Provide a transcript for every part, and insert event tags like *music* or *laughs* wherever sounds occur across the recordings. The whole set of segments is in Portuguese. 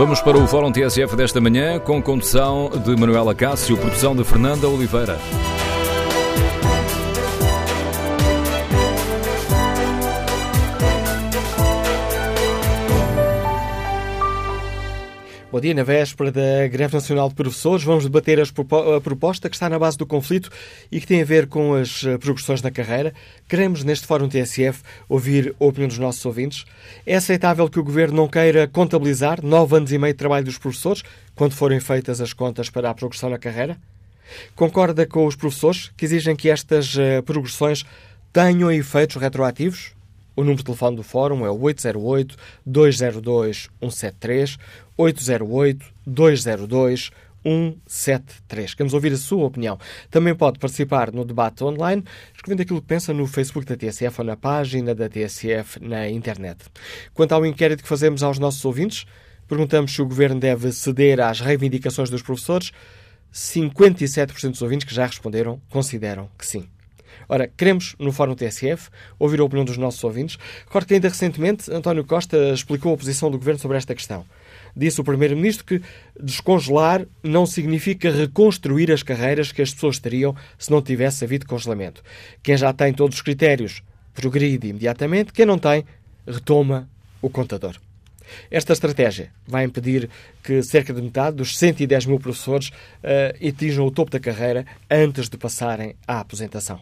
Vamos para o Fórum TSF desta manhã, com condução de Manuela Cássio, produção de Fernanda Oliveira. Bom dia. Na véspera da Greve Nacional de Professores, vamos debater a proposta que está na base do conflito e que tem a ver com as eh, progressões na carreira. Queremos, neste Fórum TSF, ouvir a opinião dos nossos ouvintes. É aceitável que o Governo não queira contabilizar nove anos e meio de trabalho dos professores quando forem feitas as contas para a progressão na carreira? Concorda com os professores que exigem que estas eh, progressões tenham efeitos retroativos? O número de telefone do Fórum é o 808-202-173, 808-202-173. Queremos ouvir a sua opinião. Também pode participar no debate online, escrevendo aquilo que pensa no Facebook da TSF ou na página da TSF na internet. Quanto ao inquérito que fazemos aos nossos ouvintes, perguntamos se o Governo deve ceder às reivindicações dos professores. 57% dos ouvintes que já responderam consideram que sim. Ora, queremos, no Fórum TSF, ouvir a opinião dos nossos ouvintes. Recordo que ainda recentemente António Costa explicou a posição do Governo sobre esta questão. Disse o Primeiro-Ministro que descongelar não significa reconstruir as carreiras que as pessoas teriam se não tivesse havido congelamento. Quem já tem todos os critérios progride imediatamente, quem não tem, retoma o contador. Esta estratégia vai impedir que cerca de metade dos 110 mil professores uh, atinjam o topo da carreira antes de passarem à aposentação.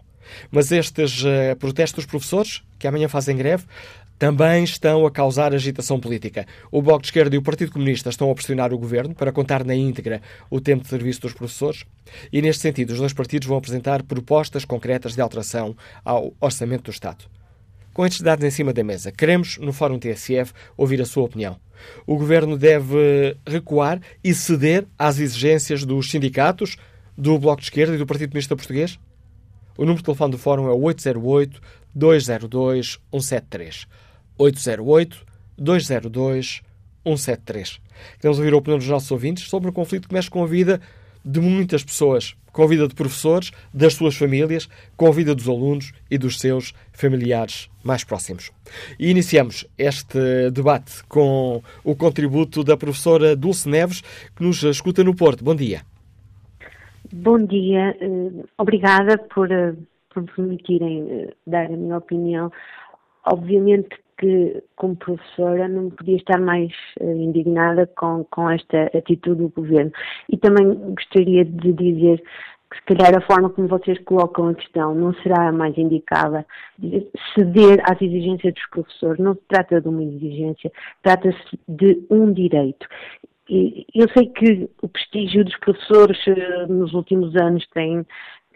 Mas estes uh, protestos dos professores, que amanhã fazem greve, também estão a causar agitação política. O Bloco de Esquerda e o Partido Comunista estão a pressionar o governo para contar na íntegra o tempo de serviço dos professores e, neste sentido, os dois partidos vão apresentar propostas concretas de alteração ao orçamento do Estado. Com estes dados em cima da mesa, queremos, no Fórum TSF, ouvir a sua opinião. O governo deve recuar e ceder às exigências dos sindicatos, do Bloco de Esquerda e do Partido Comunista Português? O número de telefone do Fórum é 808-202-173. 808-202-173. Queremos ouvir a opinião dos nossos ouvintes sobre um conflito que mexe com a vida de muitas pessoas, com a vida de professores, das suas famílias, com a vida dos alunos e dos seus familiares mais próximos. E iniciamos este debate com o contributo da professora Dulce Neves, que nos escuta no Porto. Bom dia. Bom dia, eh, obrigada por, eh, por permitirem eh, dar a minha opinião. Obviamente que, como professora, não podia estar mais indignada com, com esta atitude do governo. E também gostaria de dizer que, se calhar, a forma como vocês colocam a questão não será a mais indicada. Ceder às exigências dos professores não se trata de uma exigência, trata-se de um direito eu sei que o prestígio dos professores eh, nos últimos anos tem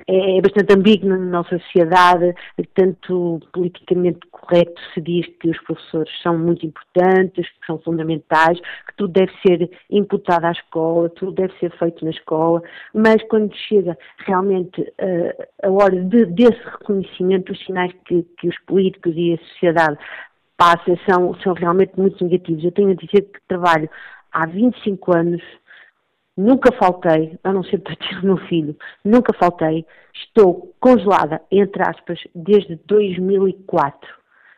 é, bastante ambíguo na nossa sociedade, tanto politicamente correto se diz que os professores são muito importantes, que são fundamentais, que tudo deve ser imputado à escola, tudo deve ser feito na escola, mas quando chega realmente uh, a hora de, desse reconhecimento, os sinais que, que os políticos e a sociedade passam são, são realmente muito negativos. Eu tenho a dizer que trabalho há 25 anos, nunca faltei, a não ser para ter o meu filho, nunca faltei, estou congelada, entre aspas, desde 2004.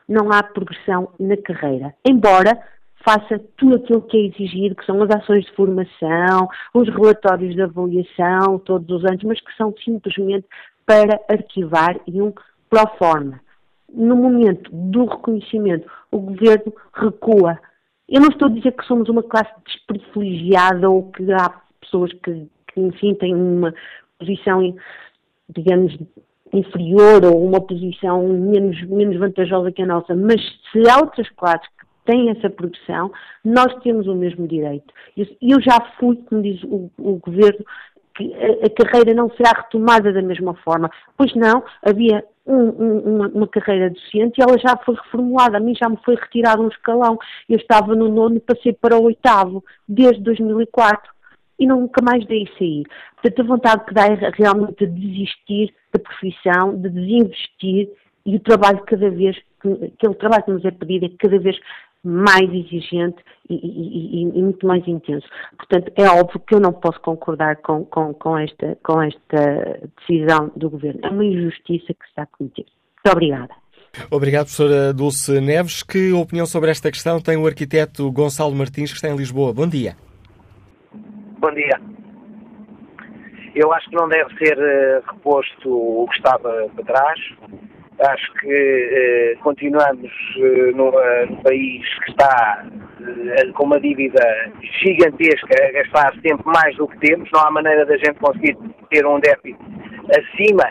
Não há progressão na carreira. Embora faça tudo aquilo que é exigido, que são as ações de formação, os relatórios de avaliação todos os anos, mas que são simplesmente para arquivar e um pro forma. No momento do reconhecimento, o governo recua eu não estou a dizer que somos uma classe desprivilegiada ou que há pessoas que, que enfim, têm uma posição, digamos, inferior ou uma posição menos, menos vantajosa que a nossa, mas se há outras classes que têm essa progressão, nós temos o mesmo direito. Eu, eu já fui, como diz o, o governo, que a, a, carreira não será retomada da mesma forma. Pois não, havia um, um, uma, uma, carreira docente e ela já foi reformulada. A mim já me foi retirado um escalão. Eu estava no nono passei para o oitavo, desde 2004. E nunca mais dei sair. Portanto, a vontade que dá é realmente de desistir da profissão, de desinvestir e o trabalho cada vez, aquele trabalho que nos é pedido é cada vez mais exigente e, e, e, muito mais intenso. Portanto, é óbvio que eu não posso concordar com, com, com, esta, com esta decisão do Governo. É uma injustiça que se está a cometer. Muito obrigada. Obrigado, professora Dulce Neves. Que opinião sobre esta questão tem o arquiteto Gonçalo Martins, que está em Lisboa? Bom dia. Bom dia. Eu acho que não deve ser uh, reposto o que estava para trás. Acho que uh, continuamos no, no, país que está com uma dívida gigantesca a gastar sempre mais do que temos. Não há maneira da gente conseguir ter um déficit acima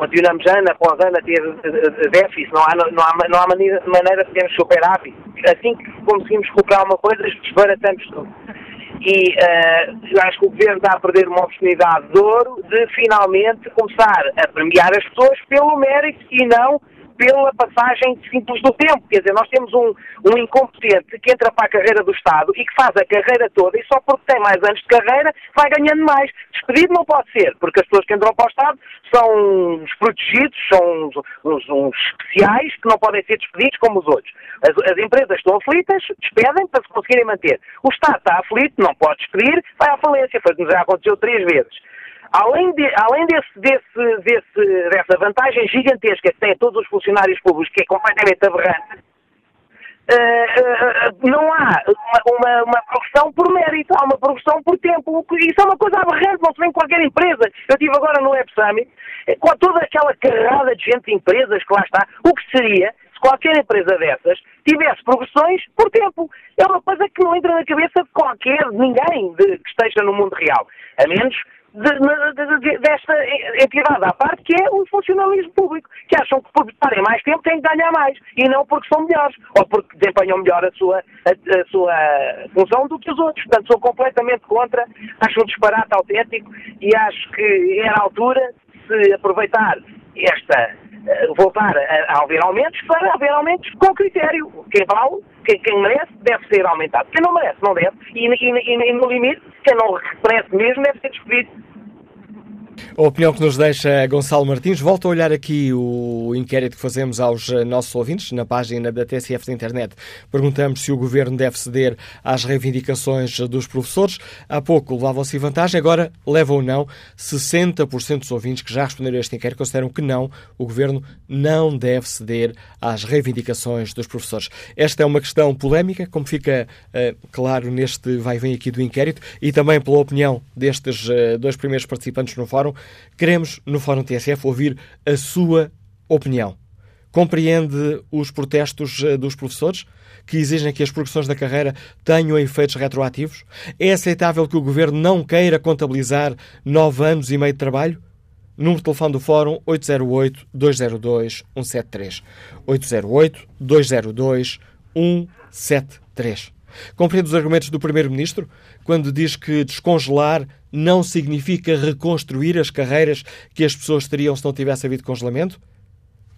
continuamos ano após ano a ter déficit, não há, não há, não há maneira, maneira de termos superávit. Assim que conseguimos recuperar uma coisa, desbaratamos tudo. E uh, acho que o Governo está a perder uma oportunidade de ouro de finalmente começar a premiar as pessoas pelo mérito e não pela passagem simples do tempo. Quer dizer, nós temos um, um incompetente que entra para a carreira do Estado e que faz a carreira toda e só porque tem mais anos de carreira vai ganhando mais. Despedido não pode ser, porque as pessoas que entram para o Estado são uns protegidos, são uns, uns, uns especiais que não podem ser despedidos como os outros. As, as, empresas estão aflitas, despedem para se conseguirem manter. O Estado está aflito, não pode despedir, vai à falência. Foi como já aconteceu três vezes. Além, de, além desse, desse, desse, dessa vantagem gigantesca que têm todos os funcionários públicos, que é completamente aberrante, uh, uh, não há uma, uma, uma, progressão por mérito, há uma progressão por tempo. Isso é uma coisa aberrante, não se vê em qualquer empresa. Eu estive agora no Web Summit, com toda aquela carrada de gente de empresas que lá está, o que seria se qualquer empresa dessas tivesse progressões por tempo. É uma coisa que não entra na cabeça de qualquer, ninguém de, que esteja no mundo real. A menos de, de, desta entidade à parte, que é o funcionalismo público, que acham que por estarem mais tempo têm que ganhar mais, e não porque são melhores, ou porque desempenham melhor a sua, a, a sua função do que os outros. Portanto, sou completamente contra, acho um disparate autêntico, e acho que era a altura de se aproveitar esta voltar a, haver aumentos para haver aumentos com critério. Quem vale, quem, quem, merece, deve ser aumentado. Quem não merece, não deve. E, e, e no limite, quem não merece mesmo, deve ser despedido. A opinião que nos deixa Gonçalo Martins. Volto a olhar aqui o inquérito que fazemos aos eh, nossos ouvintes na página da TSF da internet. Perguntamos se o governo deve ceder às reivindicações dos professores. Há pouco levavam-se vantagem, agora leva ou não. 60% dos ouvintes que já responderam a este inquérito consideram que não, o governo não deve ceder às reivindicações dos professores. Esta é uma questão polémica, como fica uh, claro neste vai-vem aqui do inquérito, e também pela opinião destes uh, dois primeiros participantes no fórum. Queremos, no Fórum TSF, ouvir a sua opinião. Compreende os protestos eh, dos professores que exigem que as progressões da carreira tenham efeitos retroativos? É aceitável que o governo não queira contabilizar nove anos e meio de trabalho? Número de telefone do Fórum 808-202-173. 808-202-173. Compreende os argumentos do Primeiro-Ministro quando diz que descongelar não significa reconstruir as carreiras que as pessoas teriam se não tivesse havido congelamento?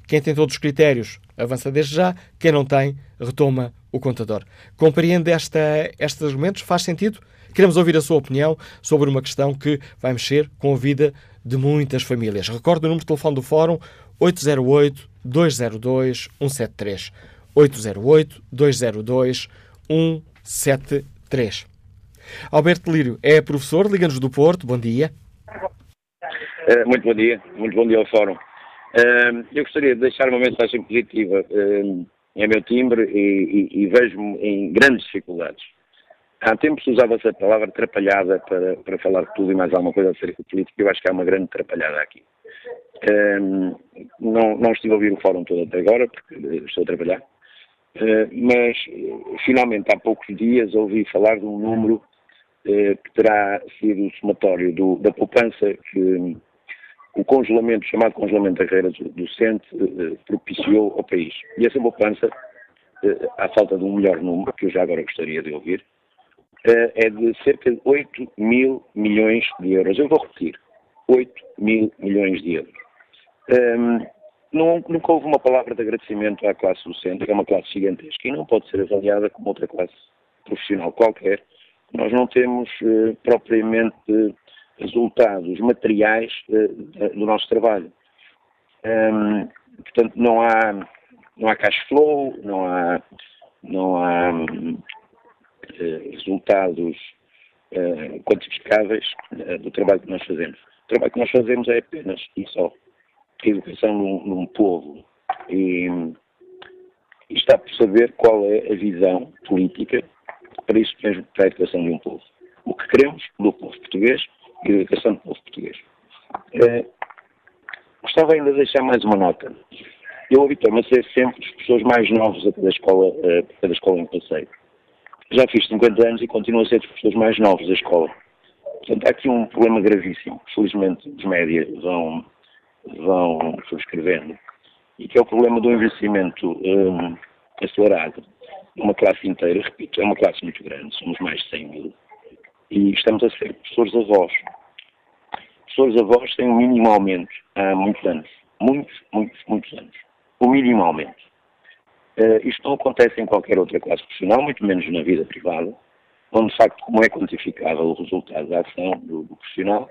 Quem tem todos os critérios avança desde já, quem não tem, retoma o contador. Compreende esta, estes argumentos? Faz sentido? Queremos ouvir a sua opinião sobre uma questão que vai mexer com a vida de muitas famílias. Recorde o número de telefone do Fórum 808-202-173. 808-202-173. Alberto Lírio é professor, liga-nos do Porto. Bom dia. Uh, muito bom dia. Muito bom dia ao Fórum. Uh, eu gostaria de deixar uma mensagem positiva. É meu timbre e, e, e vejo-me em grandes dificuldades. Há tempos usava-se a palavra atrapalhada para, para falar de tudo e mais alguma coisa acerca de política. Eu acho que há uma grande atrapalhada aqui. Um, não, não estive a ouvir o fórum todo até agora, porque estou a trabalhar, mas finalmente há poucos dias ouvi falar de um número eh, que terá sido o somatório do, da poupança que o congelamento, chamado congelamento da carreira docente, eh, propiciou ao país. E essa poupança, eh, à falta de um melhor número, que eu já agora gostaria de ouvir, é de cerca de 8 mil milhões de euros. Eu vou repetir, 8 mil milhões de euros. Não, nunca houve uma palavra de agradecimento à classe docente, que é uma classe gigantesca, e não pode ser avaliada como outra classe profissional qualquer, nós não temos eh, propriamente resultados materiais eh, do nosso trabalho. Portanto, não há, não há cash flow, não há, não há eh, resultados quantificáveis do trabalho que nós fazemos. O trabalho que nós fazemos é apenas e só a educação num, num povo E, e está por saber qual é a visão política para isso mesmo, para a educação de um povo. O que queremos do povo português e da educação do povo português. É, gostava ainda de deixar mais uma nota. Eu habituei-me a ser sempre as pessoas mais novas a cada escola, a cada escola em passeio. Já fiz 50 anos e continuo a ser as pessoas mais novas da escola. Portanto, há aqui um problema gravíssimo. Felizmente, os médias vão, vão subscrevendo. E que é o problema do investimento um, acelerado. Uma classe inteira, repito, é uma classe muito grande, somos mais de 100 mil. E estamos a ser professores avós. Professores avós têm um mínimo aumento há muitos anos. Muitos, muitos, muitos anos. O mínimo aumento. Uh, isto não acontece em qualquer outra classe profissional, muito menos na vida privada onde de facto como é quantificável o resultado da ação do, do profissional,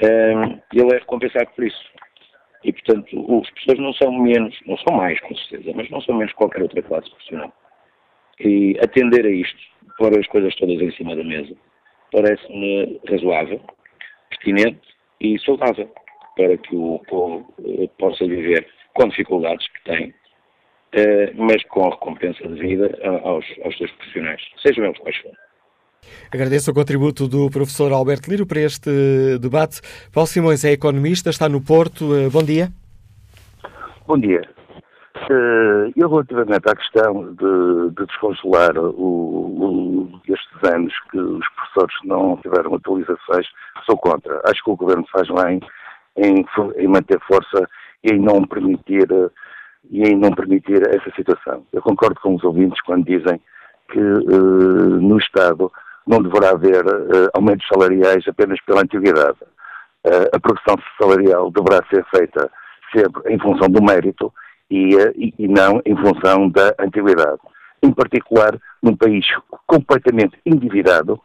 ehm, ele é recompensado por isso. E, portanto, os professores não são menos, não são mais, com certeza, mas não são menos qualquer outra classe profissional. E atender a isto, pôr as coisas todas em cima da mesa, parece-me razoável, pertinente e saudável para que o povo eh, possa viver com dificuldades que tem, eh, mas com a recompensa devida aos, aos seus profissionais, sejam eles quais forem. Agradeço o contributo do professor Alberto Liro para este debate. Paulo Simões é economista, está no Porto. Eh, bom dia. Bom dia. Eh, eu, relativamente à questão de, de descongelar o, o, estes anos que os professores não tiveram atualizações, sou contra. Acho que o Governo faz bem em, em manter força e em não permitir e em não permitir essa situação. Eu concordo com os ouvintes quando dizem que uh, no Estado não deverá haver uh, aumentos salariais apenas pela antiguidade. Uh, a progressão salarial deverá ser feita sempre em função do mérito e, uh, e, não em função da antiguidade. Em particular, num país completamente endividado,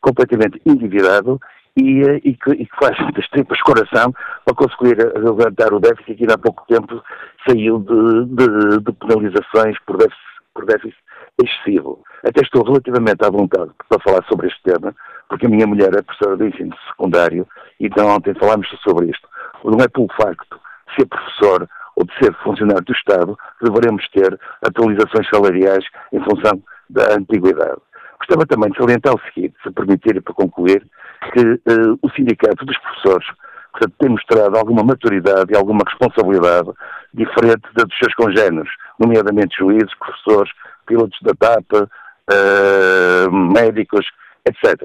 completamente endividado e, e, que, e que faz das tripas coração para conseguir levantar o déficit que há pouco tempo saiu de, de, de penalizações por déficit, por déficit excessivo. Até estou relativamente à vontade para falar sobre este tema, porque a minha mulher é professora de ensino secundário então ontem falámos sobre isto. Não é pelo facto de ser professor ou de ser funcionário do Estado que devemos ter atualizações salariais em função da antiguidade. Gostava também de salientar o seguinte, se permitirem para concluir, que uh, o sindicato dos professores portanto, tem mostrado alguma maturidade e alguma responsabilidade diferente da dos seus congêneres, nomeadamente juízes, professores, pilotos da TAP, uh, médicos, etc.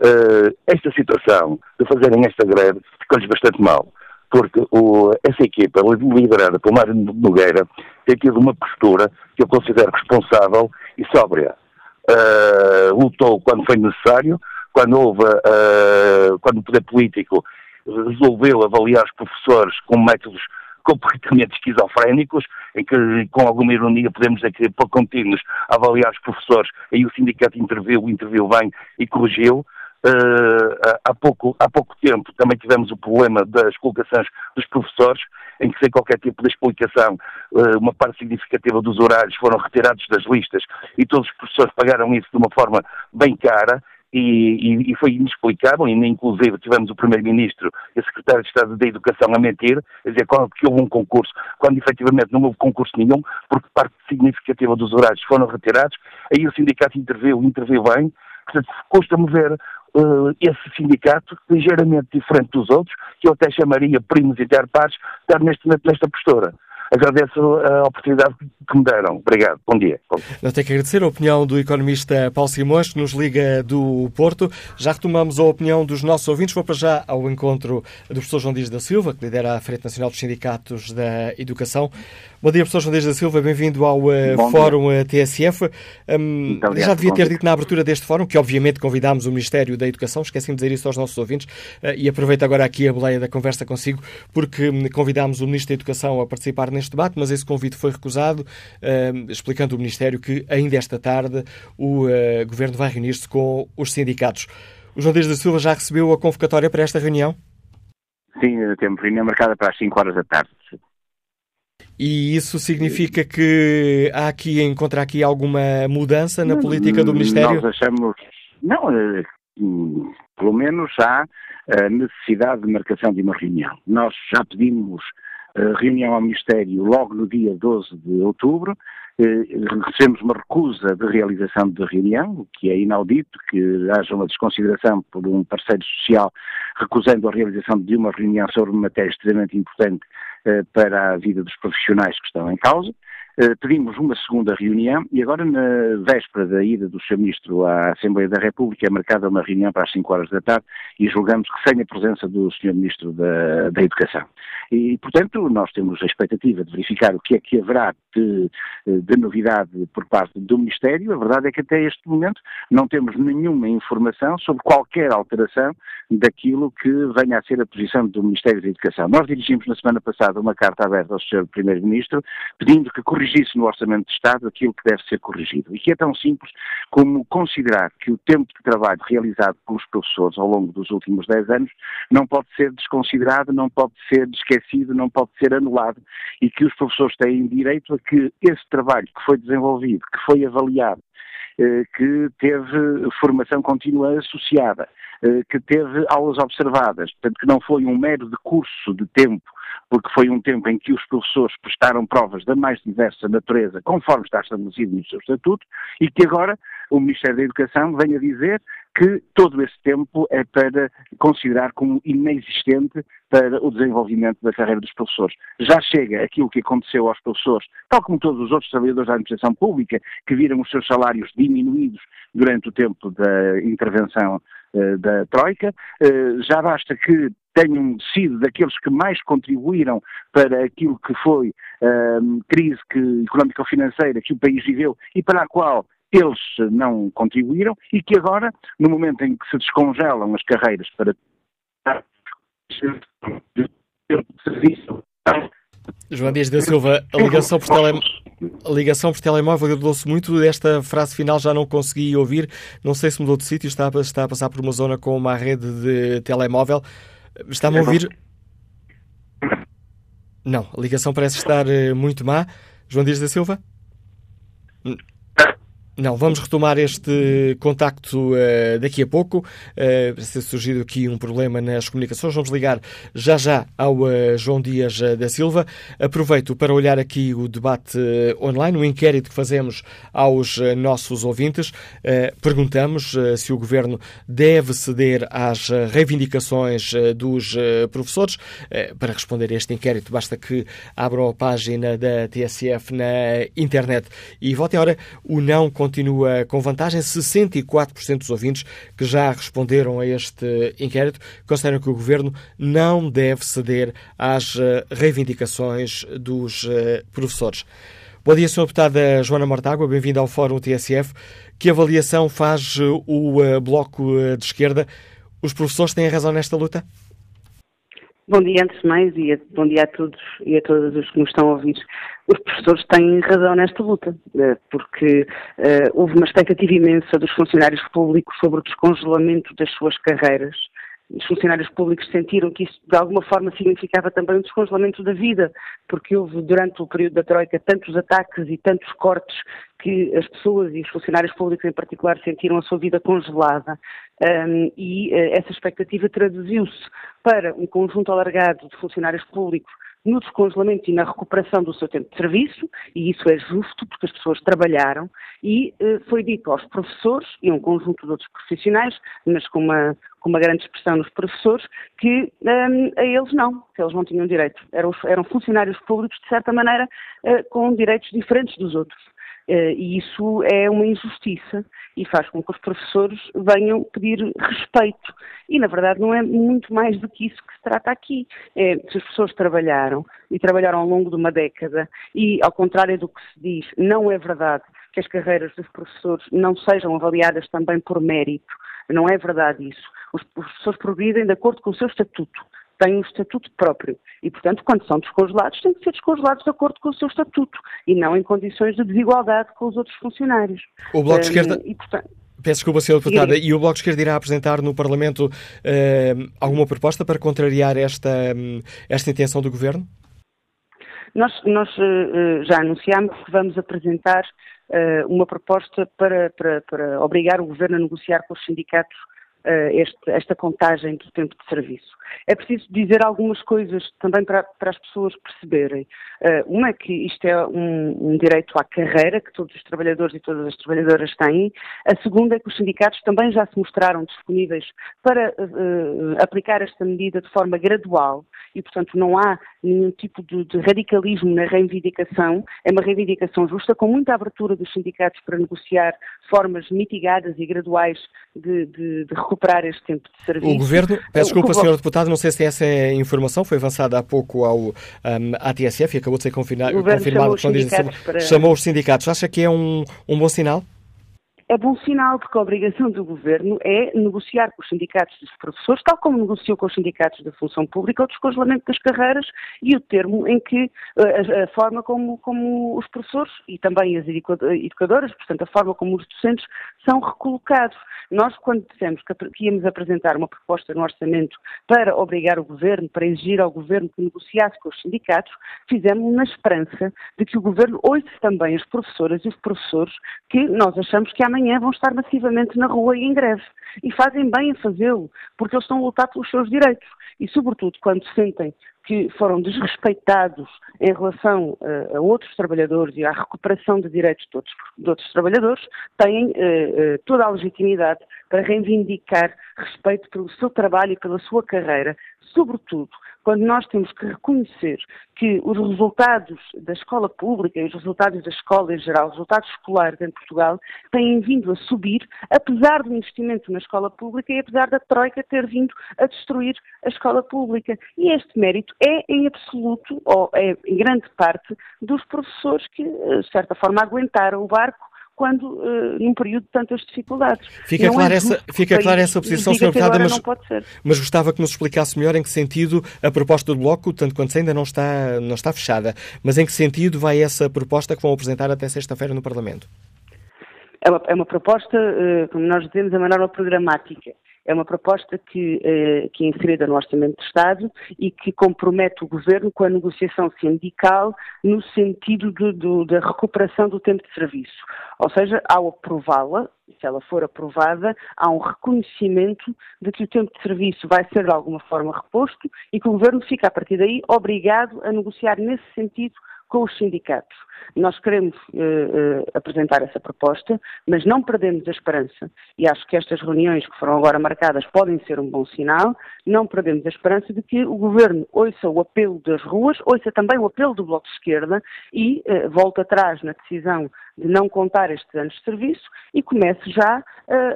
Uh, esta situação de fazerem esta greve ficou-lhes bastante mal, porque o, essa equipa, liderada por Mário Nogueira, tem tido uma postura que eu considero responsável e sóbria. Uh, lutou quando foi necessário, quando houve, uh, quando o poder político resolveu avaliar os professores com métodos completamente esquizofrénicos, em que, com alguma ironia, podemos dizer que, para contínuos, avaliar os professores, aí o sindicato interviu, interviu bem e corrigiu. Uh, há, pouco, há pouco tempo também tivemos o problema das colocações dos professores, em que sem qualquer tipo de explicação, uh, uma parte significativa dos horários foram retirados das listas e todos os professores pagaram isso de uma forma bem cara e, e, e, foi inexplicável, e inclusive tivemos o Primeiro-Ministro e o Secretário de Estado da Educação a mentir, a dizer que houve um concurso, quando efetivamente não houve concurso nenhum, porque parte significativa dos horários foram retirados, aí o sindicato interviu, interviu bem, portanto, custa-me ver uh, esse sindicato, ligeiramente diferente dos outros, que eu até chamaria primos interpares, estar neste, nesta postura agradeço a oportunidade que me deram. Obrigado. Bom dia. Eu tenho que agradecer a opinião do economista Paulo Simões, que nos liga do Porto. Já retomamos a opinião dos nossos ouvintes. Vou para já ao encontro do professor João Dias da Silva, que lidera a Frente Nacional dos Sindicatos da Educação. Bom dia, professor João Dias da Silva. Bem-vindo ao uh, Fórum uh, TSF. Um, já devia ter dito na abertura deste fórum que, obviamente, convidámos o Ministério da Educação. Esqueci de dizer isso aos nossos ouvintes uh, e aproveito agora aqui a boleia da conversa consigo, porque um, convidámos o Ministro da Educação a participar neste debate, mas esse convite foi recusado, uh, explicando o Ministério que ainda esta tarde o uh, Governo vai reunir-se com os sindicatos. O João Dias da Silva já recebeu a convocatória para esta reunião? Sim, temos reunião marcada para as 5 horas da tarde. E isso significa que há aqui, encontra aqui alguma mudança na política do Ministério? Nós achamos, não, eh, pelo menos há a necessidade de marcação de uma reunião. Nós já pedimos reunião ao Ministério logo no dia 12 de outubro. Recebemos uma recusa de realização da reunião, o que é inaudito que haja uma desconsideração por um parceiro social recusando a realização de uma reunião sobre uma matéria extremamente importante para a vida dos profissionais que estão em causa. Eh, pedimos uma segunda reunião e agora, na véspera da ida do Sr. Ministro à Assembleia da República, é marcada uma reunião para as 5 horas da tarde e julgamos que sem a presença do Sr. Ministro da, da Educação. E, portanto, nós temos a expectativa de verificar o que é que haverá de, de novidade por parte do Ministério. A verdade é que até este momento não temos nenhuma informação sobre qualquer alteração daquilo que venha a ser a posição do Ministério da Educação. Nós dirigimos na semana passada uma carta aberta ao Sr. Primeiro-Ministro pedindo que corrigisse no Orçamento de Estado aquilo que deve ser corrigido. E que é tão simples como considerar que o tempo de trabalho realizado pelos professores ao longo dos últimos 10 anos não pode ser desconsiderado, não pode ser esquecido, não pode ser anulado e que os professores têm direito a que esse trabalho que foi desenvolvido, que foi avaliado, eh, que teve formação contínua associada, eh, que teve aulas observadas, portanto que não foi um mero decurso de tempo porque foi um tempo em que os professores prestaram provas da mais diversa natureza, conforme está estabelecido no seu estatuto, e que agora o Ministério da Educação venha dizer que todo esse tempo é para considerar como inexistente para o desenvolvimento da carreira dos professores. Já chega aquilo que aconteceu aos professores, tal como todos os outros trabalhadores da administração pública, que viram os seus salários diminuídos durante o tempo da intervenção uh, da Troika. Uh, já basta que tenham sido daqueles que mais contribuíram para aquilo que foi a uh, crise económico-financeira que o país viveu e para a qual eles não contribuíram e que agora, no momento em que se descongelam as carreiras para João Dias da Silva, a ligação por, tele... a ligação por telemóvel agradou-se muito. Esta frase final já não consegui ouvir. Não sei se mudou de sítio, está, está a passar por uma zona com uma rede de telemóvel. Está-me a ouvir? Não, a ligação parece estar eh, muito má. João Dias da Silva? Não, vamos retomar este contacto uh, daqui a pouco. Uh, ter surgido aqui um problema nas comunicações. Vamos ligar já já ao uh, João Dias da Silva. Aproveito para olhar aqui o debate online, o inquérito que fazemos aos nossos ouvintes. perguntamos se o Governo deve ceder às reivindicações dos professores. para responder a este inquérito, basta que abram a página da TSF na internet e votem. Ora, o não continua com vantagem. 64% dos ouvintes que já responderam a este inquérito consideram que o governo não deve ceder às eh, reivindicações dos eh, professores. Bom dia, Sra. Deputada Joana Mortágua, bem-vinda ao Fórum TSF. Que avaliação faz eh, o Bloco de Esquerda? Os professores têm razão nesta luta? Bom dia, antes de mais, e bom dia a todos e a todas os que nos estão a ouvir. Os professores têm razão nesta luta, eh, porque uh, houve uma expectativa imensa dos funcionários públicos sobre o descongelamento das suas carreiras. Os funcionários públicos sentiram que isso de alguma forma significava também um descongelamento da vida, porque houve durante o período da Troika tantos ataques e tantos cortes que as pessoas e os funcionários públicos em particular sentiram a sua vida congelada. Um, e uh, essa expectativa traduziu-se para um conjunto alargado de funcionários públicos no descongelamento e na recuperação do seu tempo de serviço, e isso é justo porque as pessoas trabalharam, e eh, foi dito aos professores e a um conjunto de outros profissionais, mas com uma, com uma grande expressão nos professores, que um, a eles não, que eles não tinham direito. Eram, eram funcionários públicos, de certa maneira, uh, com direitos diferentes dos outros. Uh, e isso é uma injustiça e faz com que os professores venham pedir respeito. E, na verdade, não é muito mais do que isso que se trata aqui. É, se as pessoas trabalharam e trabalharam ao longo de uma década e, ao contrário do que se diz, não é verdade que as carreiras dos professores não sejam avaliadas também por mérito. Não é verdade isso. Os professores progridem de acordo com o seu estatuto têm um estatuto próprio e, portanto, quando são descongelados, têm que ser descongelados de acordo com o seu estatuto e não em condições de desigualdade com os outros funcionários. O Bloco de Esquerda... E, portanto, Peço desculpa, Sra. Deputada. E o Bloco de Esquerda irá apresentar no Parlamento uh, alguma proposta para contrariar esta, um, esta intenção do Governo? Nós, nós uh, já anunciámos que vamos apresentar uh, uma proposta para, para, para, obrigar o Governo a negociar com os sindicatos este, esta contagem do tempo de serviço. É preciso dizer algumas coisas também para, para as pessoas perceberem. Uh, uma é que isto é um, um, direito à carreira que todos os trabalhadores e todas as trabalhadoras têm. A segunda é que os sindicatos também já se mostraram disponíveis para uh, aplicar esta medida de forma gradual e, portanto, não há nenhum tipo de, de, radicalismo na reivindicação. É uma reivindicação justa, com muita abertura dos sindicatos para negociar formas mitigadas e graduais de, de, de recuperar este tempo de serviço. O Governo, peço desculpa, Sr. Deputado, não sei se essa é informação, foi avançada há pouco ao um, à TSF e acabou de ser confirmado. Chamou os, para... chamou os sindicatos. Acha que é um, um bom sinal? É bom sinal, porque a obrigação do governo é negociar com os sindicatos dos professores, tal como negociou com os sindicatos da função pública, o descongelamento das carreiras e o termo em que eh, a, a forma como, como, os professores e também as educadoras, portanto, a forma como os docentes são recolocados. Nós, quando dissemos que, que íamos apresentar uma proposta no orçamento para obrigar o governo, para exigir ao governo que negociasse com os sindicatos, fizemos na esperança de que o governo ouça também as professoras e os professores que nós achamos que amanhã amanhã vão estar massivamente na rua e em greve. E fazem bem em fazê-lo, porque eles estão a lutar pelos seus direitos. E, sobretudo, quando sentem que foram desrespeitados em relação uh, a outros trabalhadores e à recuperação de direitos de outros, de outros trabalhadores, têm uh, uh, toda a legitimidade para reivindicar respeito pelo seu trabalho e pela sua carreira, sobretudo quando nós temos que reconhecer que os resultados da escola pública e os resultados da escola em geral, os resultados escolares em Portugal, têm vindo a subir, apesar do investimento na escola pública e apesar da Troika ter vindo a destruir a escola pública. E este mérito é em absoluto, ou é em grande parte, dos professores que, de certa forma, aguentaram o barco quando, uh, num período de tantas dificuldades. Fica clara é essa, fica clara essa posição, Sr. Deputada, mas, mas gostava que nos explicasse melhor em que sentido a proposta do Bloco, tanto quanto ainda não está, não está fechada, mas em que sentido vai essa proposta que vão apresentar até sexta-feira no Parlamento? É uma, é uma proposta, uh, como nós dizemos, é uma norma programática. É uma proposta que, eh, que é inserida no Orçamento de Estado e que compromete o Governo com a negociação sindical no sentido da recuperação do tempo de serviço. Ou seja, ao aprová-la, se ela for aprovada, há um reconhecimento de que o tempo de serviço vai ser de alguma forma reposto e que o Governo fica, a partir daí, obrigado a negociar nesse sentido com os sindicatos. Nós queremos uh, uh, apresentar essa proposta, mas não perdemos a esperança. E acho que estas reuniões que foram agora marcadas podem ser um bom sinal. Não perdemos a esperança de que o Governo ouça o apelo das ruas, ouça também o apelo do Bloco de Esquerda e uh, volte atrás na decisão de não contar estes anos de serviço e comece já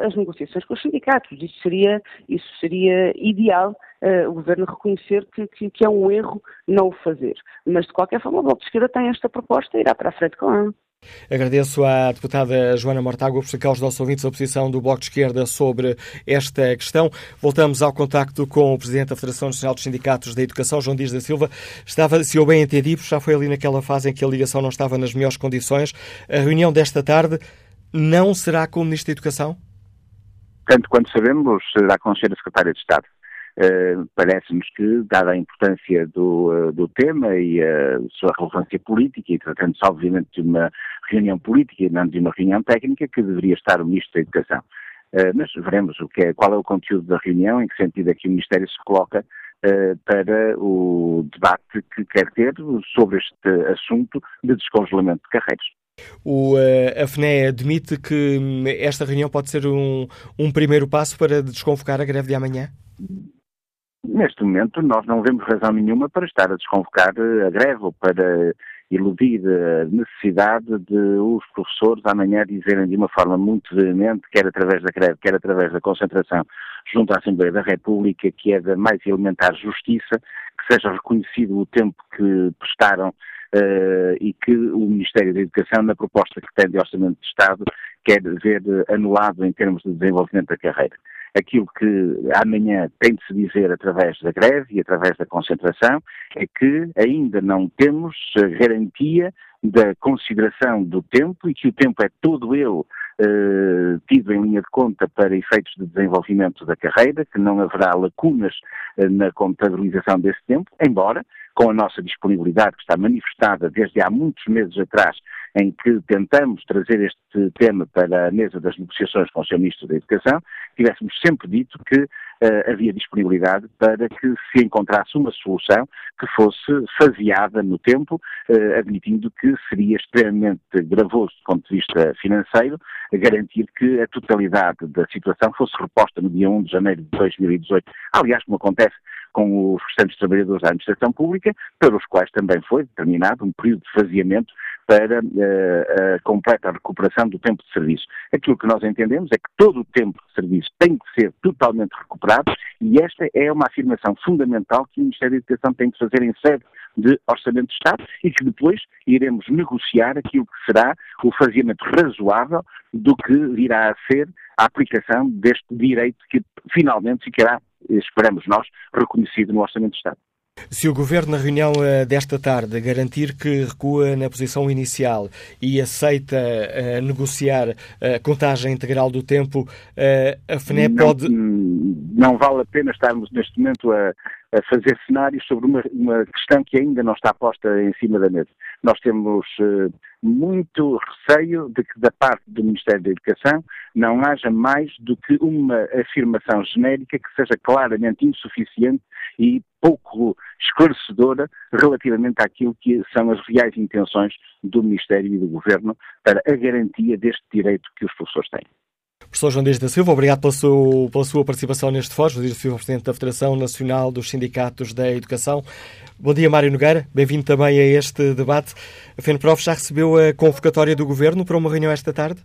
as negociações com os sindicatos. Isso seria, isso seria ideal uh, o Governo reconhecer que, que, que, é um erro não o fazer. Mas, de qualquer forma, o Bloco de Esquerda tem esta proposta e para a frente com ela. Agradeço à deputada Joana Mortágua por explicar aos nossos ouvintes a posição do Bloco de Esquerda sobre esta questão. Voltamos ao contacto com o Presidente da Federação Nacional dos Sindicatos da Educação, João Dias da Silva. Estava, se eu bem entendi, já foi ali naquela fase em que a ligação não estava nas melhores condições. A reunião desta tarde não será com o Ministro da Educação? Tanto quanto sabemos, será com o Sr. Secretário de Estado. Uh, Parece-nos que, dada a importância do, uh, do tema e a sua relevância política, e tratando-se obviamente de uma reunião política e não de uma reunião técnica, que deveria estar o Ministro da Educação. Uh, mas veremos o que é, qual é o conteúdo da reunião, em que sentido é que o Ministério se coloca para o debate que quer ter sobre este assunto de descongelamento de carreiras. O, a FNE admite que hum, esta reunião pode ser um, um primeiro passo para desconvocar a greve de amanhã? Neste momento, nós não vemos razão nenhuma para estar a desconvocar a greve ou para iludir a necessidade de os professores amanhã dizerem de uma forma muito veemente, quer através da greve, quer através da concentração junto à Assembleia da República, que é da mais elementar justiça, que seja reconhecido o tempo que prestaram uh, e que o Ministério da Educação, na proposta que tem de Orçamento de Estado, quer ver anulado em termos de desenvolvimento da carreira aquilo que amanhã tem de se dizer através da greve e através da concentração é que ainda não temos a garantia da consideração do tempo e que o tempo é todo ele eh, tido em linha de conta para efeitos de desenvolvimento da carreira, que não haverá lacunas eh, na contabilização desse tempo, embora com a nossa disponibilidade que está manifestada desde há muitos meses atrás em que tentamos trazer este tema para a mesa das negociações com o Sr. Ministro da Educação, tivéssemos sempre dito que uh, havia disponibilidade para que se encontrasse uma solução que fosse faseada no tempo, uh, admitindo que seria extremamente gravoso do ponto de vista financeiro garantir que a totalidade da situação fosse reposta no dia 1 de janeiro de 2018. Aliás, como acontece com os restantes trabalhadores da administração pública, para os quais também foi determinado um período de faseamento para uh, a completa recuperação do tempo de serviço. Aquilo que nós entendemos é que todo o tempo de serviço tem que ser totalmente recuperado e esta é uma afirmação fundamental que o Ministério da Educação tem que fazer em sede de Orçamento de Estado e que depois iremos negociar aquilo que será o faziamento razoável do que virá a ser a aplicação deste direito que finalmente ficará, esperamos nós, reconhecido no Orçamento de Estado. Se o Governo, na reunião eh, desta tarde, garantir que recua na posição inicial e aceita uh, negociar a contagem integral do tempo, uh, a FNE não, pode. Não vale a pena estarmos neste momento a, a fazer cenários sobre uma, uma, questão que ainda não está posta em cima da mesa. Nós temos uh, muito receio de que, da parte do Ministério da Educação, não haja mais do que uma afirmação genérica que seja claramente insuficiente e pouco esclarecedora relativamente àquilo que são as reais intenções do Ministério e do Governo para a garantia deste direito que os professores têm. Professor João Dias da Silva, obrigado pela sua, pela sua participação neste fórum. João Dias da Silva, Presidente da Federação Nacional dos Sindicatos da Educação. Bom dia, Mário Nogueira. Bem-vindo também a este debate. A FENPROF já recebeu a convocatória do Governo para uma reunião esta tarde?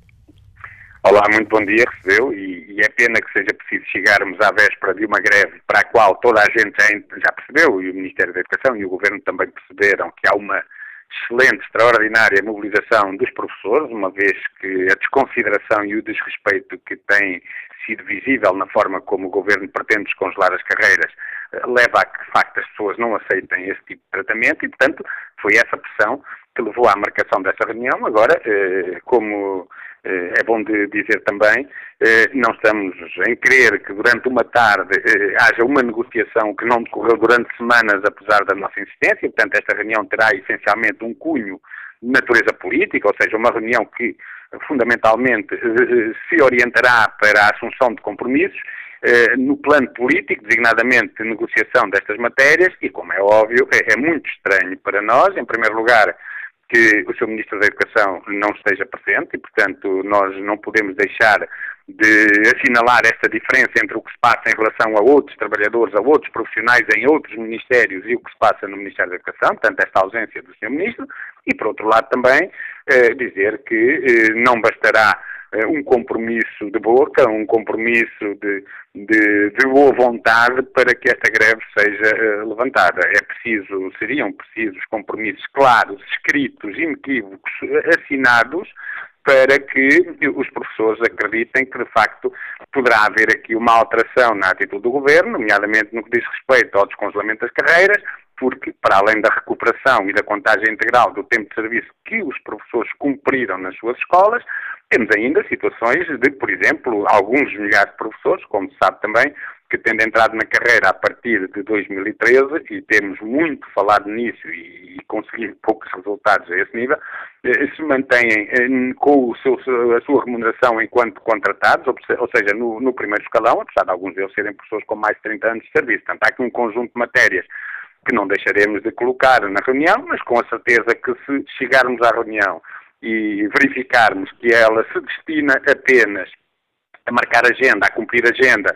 Olá, muito bom dia, recebeu, e, e, é pena que seja preciso chegarmos à véspera de uma greve para a qual toda a gente já, já percebeu, e o Ministério da Educação e o Governo também perceberam que há uma excelente, extraordinária mobilização dos professores, uma vez que a desconsideração e o desrespeito que tem sido visível na forma como o governo pretende descongelar as carreiras eh, leva a que, de facto, as pessoas não aceitem esse tipo de tratamento e, portanto, foi essa pressão que levou à marcação dessa reunião. Agora, eh, como eh, é bom de dizer também, eh, não estamos em crer que durante uma tarde haja uma negociação que não decorreu durante semanas, apesar da nossa insistência. Portanto, esta reunião terá essencialmente um cunho de natureza política, ou seja, uma reunião que fundamentalmente se orientará para a assunção de compromissos no plano político, designadamente negociação destas matérias, e como é óbvio, é, é muito estranho para nós, em primeiro lugar, que o Sr. Ministro da Educação não esteja presente e, portanto, nós não podemos deixar de assinalar esta diferença entre o que se passa em relação a outros trabalhadores, a outros profissionais em outros ministérios e o que se passa no Ministério da Educação, portanto, esta ausência do Sr. Ministro, e, por outro lado, também eh, dizer que eh, não bastará um compromisso de boca, um compromisso de, de, de, boa vontade para que esta greve seja uh, levantada. É preciso, seriam precisos compromissos claros, escritos, inequívocos, assinados, para que os professores acreditem que, de facto, poderá haver aqui uma alteração na atitude do governo, nomeadamente no que diz respeito ao descongelamento das carreiras, porque, para além da recuperação e da contagem integral do tempo de serviço que os professores cumpriram nas suas escolas, temos ainda situações de, por exemplo, alguns milhares de professores, como se sabe também, que tendo entrado na carreira a partir de 2013, e temos muito falado nisso e, e conseguido poucos resultados a esse nível, eh, se mantêm eh, com seu, a sua remuneração enquanto contratados, ou seja, no, no primeiro escalão, apesar de alguns deles serem pessoas com mais de 30 anos de serviço. Portanto, há aqui um conjunto de matérias que não deixaremos de colocar na reunião, mas com a certeza que se chegarmos à reunião e verificarmos que ela se destina apenas a marcar agenda, a cumprir agenda,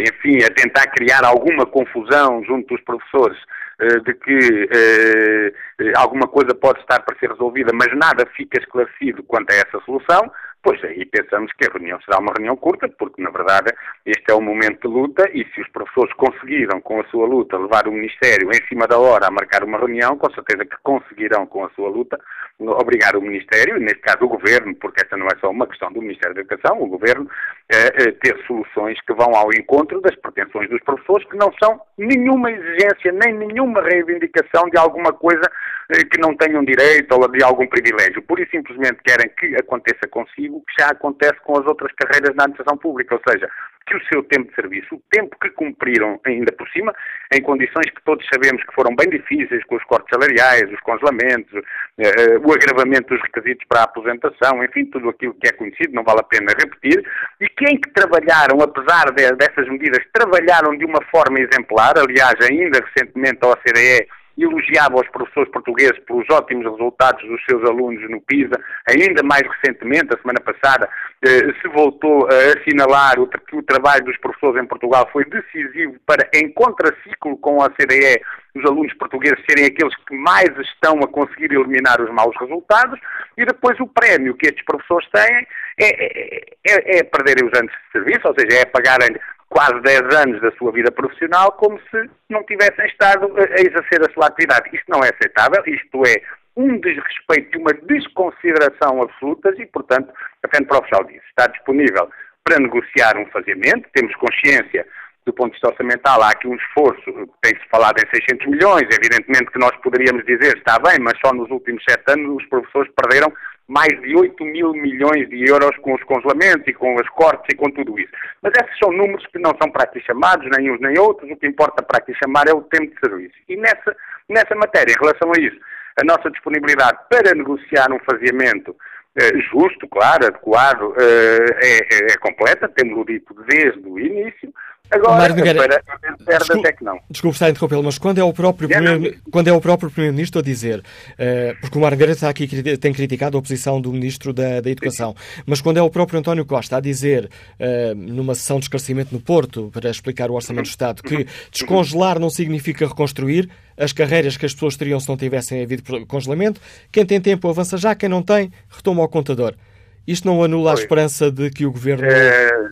enfim, a tentar criar alguma confusão junto dos professores uh, de que uh, alguma coisa pode estar para ser resolvida, mas nada fica esclarecido quanto a essa solução, Pois aí pensamos que a reunião será uma reunião curta, porque na verdade este é um momento de luta e se os professores conseguiram com a sua luta levar o Ministério em cima da hora a marcar uma reunião, com certeza que conseguirão com a sua luta obrigar o Ministério, neste caso o Governo, porque esta não é só uma questão do Ministério da Educação, o Governo a ter soluções que vão ao encontro das pretensões dos professores, que não são nenhuma exigência, nem nenhuma reivindicação de alguma coisa eh, que não tenham direito ou de algum privilégio. Por isso simplesmente querem que aconteça consigo o que já acontece com as outras carreiras na administração pública, ou seja, que o seu tempo de serviço, o tempo que cumpriram ainda por cima, em condições que todos sabemos que foram bem difíceis, com os cortes salariais, os congelamentos, uh, o agravamento dos requisitos para a aposentação, enfim, tudo aquilo que é conhecido, não vale a pena repetir, e quem que trabalharam, apesar de, dessas medidas, trabalharam de uma forma exemplar, aliás, ainda recentemente a OCDE elogiava os professores portugueses pelos ótimos resultados dos seus alunos no PISA. Ainda mais recentemente, a semana passada, eh, se voltou a assinalar o, que o trabalho dos professores em Portugal foi decisivo para, em contraciclo com a CDE, os alunos portugueses serem aqueles que mais estão a conseguir eliminar os maus resultados, e depois o prémio que estes professores têm é, é, é, é perderem os anos de serviço, ou seja, é pagarem quase 10 anos da sua vida profissional como se não tivessem estado a exercer a sua atividade. Isto não é aceitável, isto é um desrespeito e uma desconsideração absolutas e, portanto, a FEN Profissional diz, está disponível para negociar um faziamento, temos consciência do ponto de vista orçamental, há aqui um esforço, tem-se falado em 600 milhões, evidentemente que nós poderíamos dizer, está bem, mas só nos últimos sete anos os professores perderam mais de 8 mil milhões de euros com os congelamentos e com as cortes e com tudo isso. Mas esses são números que não são para aqui chamados, nem uns nem outros, o que importa para aqui chamar é o tempo de serviço. E nessa, nessa matéria, em relação a isso, a nossa disponibilidade para negociar um faziamento eh, justo, claro, adequado, eh, é, é, é completa, temos-o dito desde o início, Agora, Nogueira, para perdas desculpe, é que não. Desculpe estar a interrompê-lo, mas quando é o próprio primeiro, quando é o próprio Primeiro-Ministro a dizer, uh, porque o Mário Nogueira está aqui, tem criticado a oposição do Ministro da, da Educação, Sim. mas quando é o próprio António Costa a dizer, uh, numa sessão de esclarecimento no Porto, para explicar o Orçamento do Estado, que descongelar não significa reconstruir as carreiras que as pessoas teriam se não tivessem havido congelamento, quem tem tempo avança já, quem não tem, retoma ao contador. Isto não anula a esperança de que o Governo... É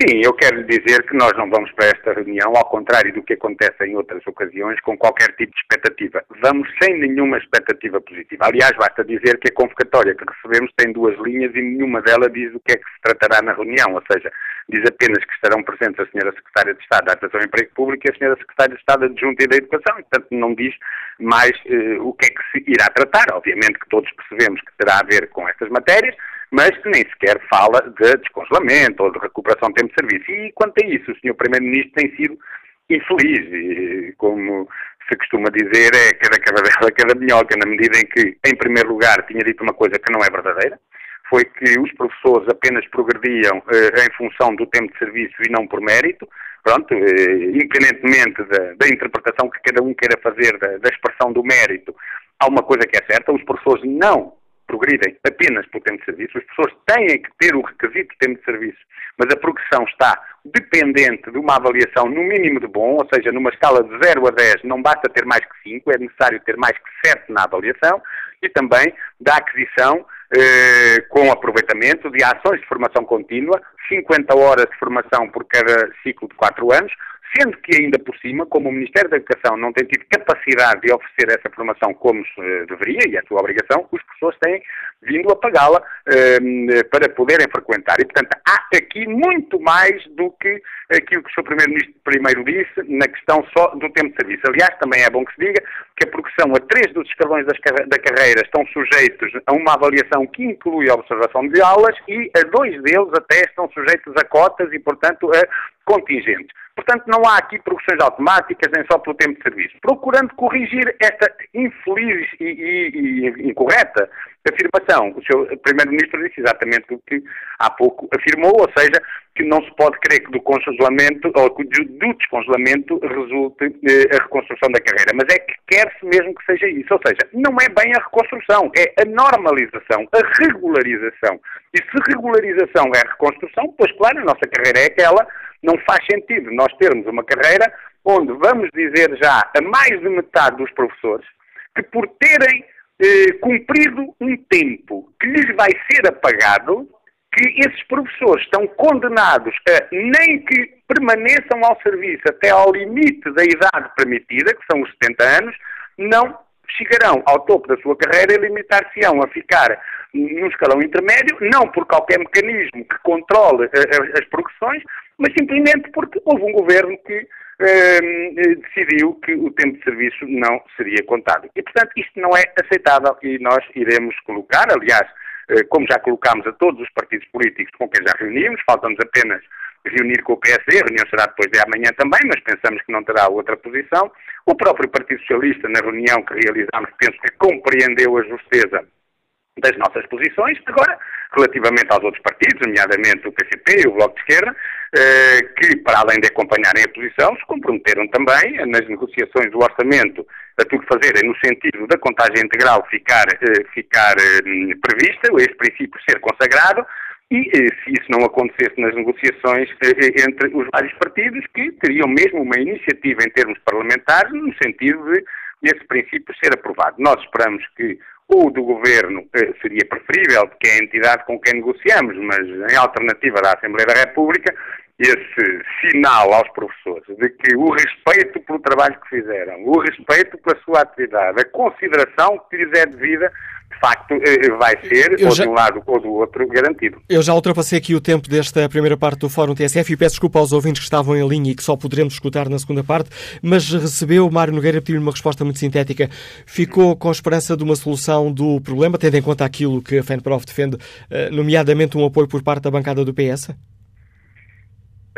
Sim, eu quero dizer que nós não vamos para esta reunião, ao contrário do que acontece em outras ocasiões, com qualquer tipo de expectativa. Vamos sem nenhuma expectativa positiva. Aliás, basta dizer que a convocatória que recebemos tem duas linhas e nenhuma delas diz o que é que se tratará na reunião, ou seja, diz apenas que estarão presentes a Sra. Secretária de Estado da Administração e Emprego Público e a Sra. Secretária de Estado Adjunta e da Educação, e, portanto, não diz mais eh, o que é que se irá tratar. Obviamente que todos percebemos que terá a ver com estas matérias, mas que nem sequer fala de descongelamento ou de recuperação de tempo de serviço. E quanto a isso, o Sr. Primeiro-Ministro tem sido infeliz, e, como se costuma dizer, é cada cadela, cada minhoca, na medida em que, em primeiro lugar, tinha dito uma coisa que não é verdadeira, foi que os professores apenas progrediam eh, em função do tempo de serviço e não por mérito, pronto, eh, independentemente da, da, interpretação que cada um queira fazer da, da expressão do mérito, há uma coisa que é certa, os professores não progridem apenas pelo tempo de serviço, as pessoas têm que ter o requisito de tempo de serviço, mas a progressão está dependente de uma avaliação no mínimo de bom, ou seja, numa escala de 0 a 10 não basta ter mais que 5, é necessário ter mais que 7 na avaliação, e também da aquisição eh, com aproveitamento de ações de formação contínua, 50 horas de formação por cada ciclo de 4 anos, sendo que ainda por cima, como o Ministério da Educação não tem tido capacidade de oferecer essa formação como se deveria, e é a sua obrigação, os professores têm vindo a pagá-la eh, para poderem frequentar. E, portanto, há aqui muito mais do que aquilo que o Sr. Primeiro-Ministro primeiro disse na questão só do tempo de serviço. Aliás, também é bom que se diga que a progressão a três dos escalões da carreira estão sujeitos a uma avaliação que inclui a observação de aulas e a dois deles até estão sujeitos a cotas e, portanto, a contingentes. Portanto, não há aqui progressões automáticas nem só pelo tempo de serviço. Procurando corrigir esta infeliz e, e, e incorreta afirmação, o seu Primeiro-Ministro disse exatamente o que há pouco afirmou, ou seja, que não se pode crer que do congelamento ou do descongelamento resulte eh, a reconstrução da carreira, mas é que quer-se mesmo que seja isso, ou seja, não é bem a reconstrução, é a normalização, a regularização. E se regularização é reconstrução, pois claro, a nossa carreira é aquela, não faz sentido nós termos uma carreira onde vamos dizer já a mais de metade dos professores que por terem eh, cumprido um tempo que lhes vai ser apagado, que esses professores estão condenados a nem que permaneçam ao serviço até ao limite da idade permitida, que são os 70 anos, não chegarão ao topo da sua carreira e limitar-se-ão a ficar num escalão intermédio, não por qualquer mecanismo que controle uh, as progressões, mas simplesmente porque houve um governo que uh, decidiu que o tempo de serviço não seria contado. E, portanto, isto não é aceitável e nós iremos colocar, aliás, como já colocámos a todos os partidos políticos com quem já reunimos, falta-nos apenas reunir com o PSD, a reunião será depois de amanhã também, mas pensamos que não terá outra posição. O próprio Partido Socialista, na reunião que realizámos, penso que compreendeu a justeza das nossas posições. Agora, relativamente aos outros partidos, nomeadamente o PCP e o Bloco de Esquerda, eh, que, para além de acompanharem a posição, se comprometeram também nas negociações do orçamento a tudo fazerem no sentido da contagem integral ficar, eh, ficar eh, prevista, este princípio ser consagrado, e se isso não acontecesse nas negociações entre os vários partidos, que teriam mesmo uma iniciativa em termos parlamentares no sentido de esse princípio ser aprovado. Nós esperamos que o do Governo seria preferível, que é a entidade com quem negociamos, mas em alternativa da Assembleia da República, esse sinal aos professores de que o respeito pelo trabalho que fizeram, o respeito pela sua atividade, a consideração que lhes é devida, de facto, eh, vai ser, eu ou já... de um lado ou do outro, garantido. Eu já ultrapassei aqui o tempo desta primeira parte do Fórum TSF e peço desculpa aos ouvintes que estavam em linha e que só poderemos escutar na segunda parte, mas recebeu Mário Nogueira pedir uma resposta muito sintética. Ficou com a esperança de uma solução do problema, tendo em conta aquilo que a FENPROF defende, eh, nomeadamente um apoio por parte da bancada do PS?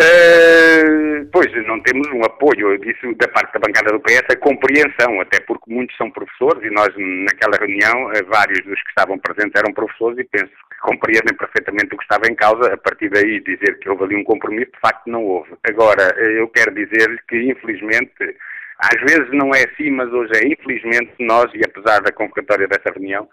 Uh, pois, não temos um apoio disso da parte da bancada do PS, a compreensão, até porque muitos são professores e nós, naquela reunião, eh, vários dos que estavam presentes eram professores e penso que compreendem perfeitamente o que estava em causa. A partir daí, dizer que houve ali um compromisso, de facto, não houve. Agora, eh, eu quero dizer que, infelizmente, às vezes não é assim, mas hoje é, infelizmente, nós, e apesar da convocatória dessa reunião,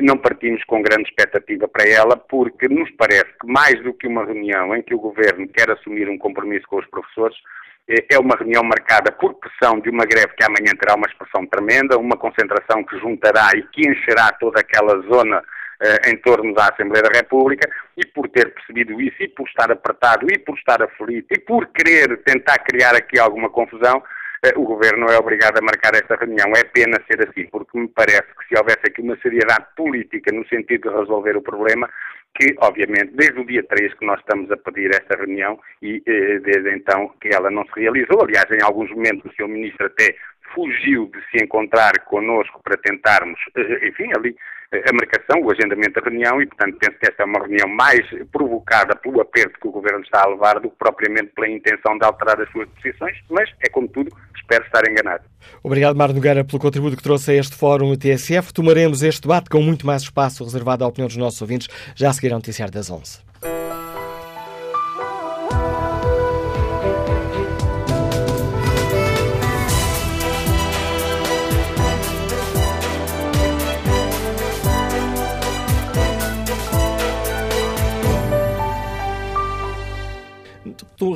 não partimos com grande expectativa para ela, porque nos parece que mais do que uma reunião em que o Governo quer assumir um compromisso com os professores, eh, é uma reunião marcada por pressão de uma greve que amanhã terá uma expressão tremenda, uma concentração que juntará e que encherá toda aquela zona eh, em torno da Assembleia da República, e por ter percebido isso, e por estar apertado, e por estar aflito, e por querer tentar criar aqui alguma confusão, o Governo é obrigado a marcar esta reunião. É pena ser assim, porque me parece que se houvesse aqui uma seriedade política no sentido de resolver o problema, que, obviamente, desde o dia 3 que nós estamos a pedir esta reunião e eh, desde então que ela não se realizou. Aliás, em alguns momentos o Sr. Ministro até fugiu de se encontrar connosco para tentarmos, eh, enfim, ali a marcação, o agendamento da reunião e, portanto, penso que esta é uma reunião mais provocada pelo aperto que o Governo está a levar do que propriamente pela intenção de alterar as suas posições, mas é como tudo, espero estar enganado. Obrigado, Mário Nogueira, pelo contributo que trouxe a este fórum TSF. Tomaremos este debate com muito mais espaço reservado à opinião dos nossos ouvintes, já a seguir ao noticiário das 11.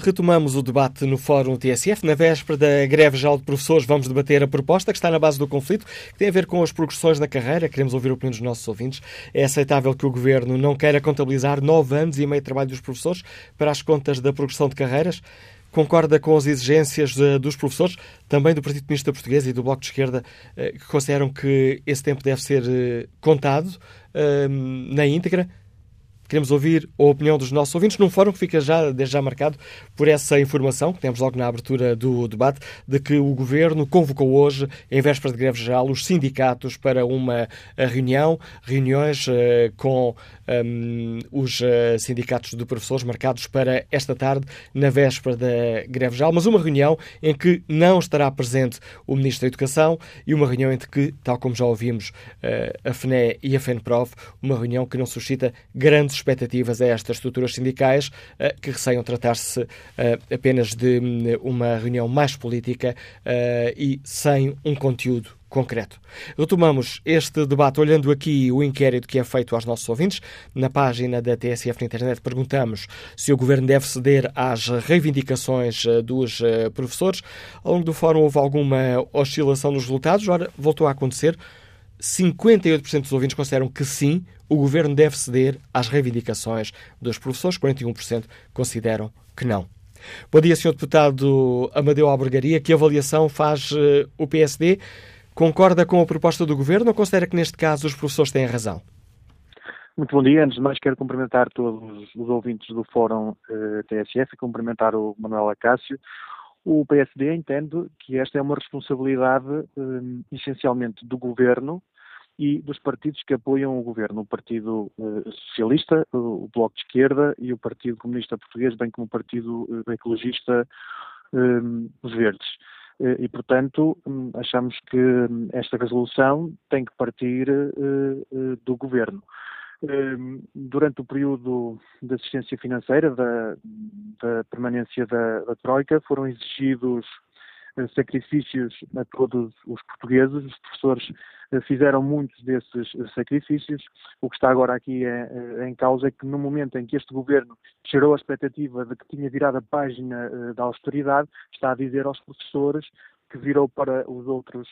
Retomamos o debate no Fórum TSF. Na véspera da greve geral de professores, vamos debater a proposta que está na base do conflito, que tem a ver com as progressões na carreira. Queremos ouvir a opinião dos nossos ouvintes. É aceitável que o Governo não queira contabilizar nove anos e meio de trabalho dos professores para as contas da progressão de carreiras? Concorda com as exigências dos professores, também do Partido Comunista Português e do Bloco de Esquerda, eh, que consideram que esse tempo deve ser eh, contado eh, na íntegra? Queremos ouvir a opinião dos nossos ouvintes num fórum que fica já, desde já marcado por essa informação que temos logo na abertura do debate, de que o Governo convocou hoje, em véspera de greve geral, os sindicatos para uma eh, reunião, reuniões uh, com um, os uh, sindicatos de professores marcados para esta tarde, na véspera da greve geral, mas uma reunião em que não estará presente o Ministro da Educação e uma reunião entre que, tal como já ouvimos, uh, a FNE e a FENPROF, uma reunião que não suscita grandes expectativas a estas estruturas sindicais, uh, que receiam tratar-se apenas de um, uma reunião mais política e sem um conteúdo concreto. Retomamos este debate olhando aqui o inquérito que é feito aos nossos ouvintes. Na página da TSF na internet perguntamos se o Governo deve ceder às reivindicações eh, dos eh, professores. Ao longo do fórum houve alguma oscilação nos resultados. Ora, voltou a acontecer. 58% dos ouvintes consideram que sim, o Governo deve ceder às reivindicações dos professores. 41% consideram que não. Bom dia, Sr. Deputado Amadeu Albergaria. Que avaliação faz uh, o PSD? Concorda com a proposta do Governo ou considera que neste caso os professores têm razão? Muito bom dia. Antes de mais, quero cumprimentar todos os ouvintes do Fórum eh, TSF e cumprimentar o Manuel Acácio. O PSD entende que esta é uma responsabilidade eh, essencialmente do Governo e dos partidos que apoiam o governo, o Partido uh, Socialista, o Bloco de Esquerda e o Partido Comunista Português, bem como o Partido uh, Ecologista, os Verdes. E, portanto, hum, achamos que hum, esta resolução tem que partir do governo. Hum, durante o período de assistência financeira, da, da permanência da, da Troika, foram exigidos sacrifícios a todos os portugueses. Os professores eh, fizeram muitos desses eh, sacrifícios. O que está agora aqui é, em causa é que no momento em que este governo gerou a expectativa de que tinha virado a página da austeridade, está a dizer aos professores que virou para os outros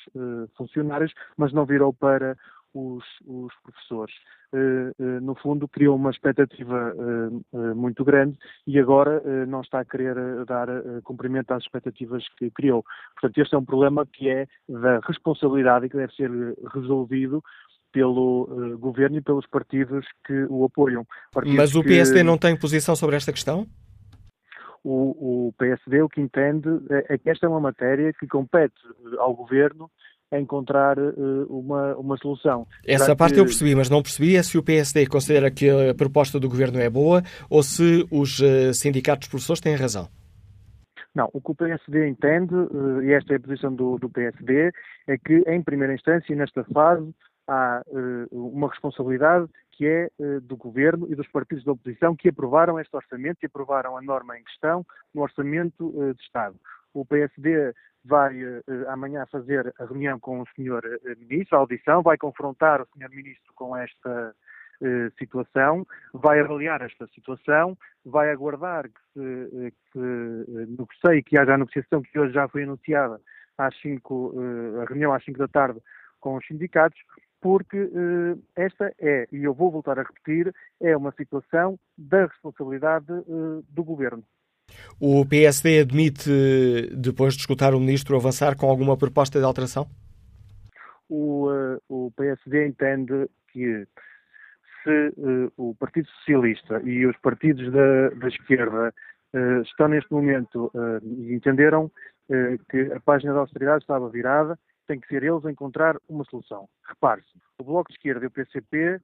funcionários, mas não virou para os, os professores. Uh, uh, no fundo, criou uma expectativa uh, muito grande e agora não está a querer dar cumprimento às expectativas que criou. Portanto, este é um problema que é da responsabilidade e que deve ser resolvido pelo governo e pelos partidos que o apoiam. Partidos Mas o PSD que... não tem posição sobre esta questão? O, o, PSD o que entende é, é que esta é uma matéria que compete ao governo a encontrar uh, uma, uma solução. Essa parte que... eu percebi, mas não percebi é se o PSD considera que a proposta do governo é boa ou se os uh, sindicatos professores têm razão. Não, o que o PSD entende, uh, e esta é a posição do, do, PSD, é que em primeira instância, nesta fase, há uma responsabilidade que é do governo e dos partidos da oposição que aprovaram este orçamento e aprovaram a norma em questão no orçamento de Estado. O PSD vai uh, amanhã fazer a reunião com o Sr. Eh, Ministro, a audição, vai confrontar o Sr. Ministro com esta uh, situação, vai avaliar esta situação, vai aguardar que se, que negocie, que haja a negociação que hoje já foi anunciada às 5, a reunião às 5 da tarde com os sindicatos, porque esta é, e eu vou voltar a repetir, é uma situação da responsabilidade do Governo. O PSD admite, depois de escutar o Ministro, avançar com alguma proposta de alteração? O, uh, o PSD entende que se uh, o Partido Socialista e os partidos da, da esquerda uh, estão neste momento e entenderam que a página da austeridade estava virada, tem que ser eles a encontrar uma solução. Repare-se, o Bloco de Esquerda e o PCP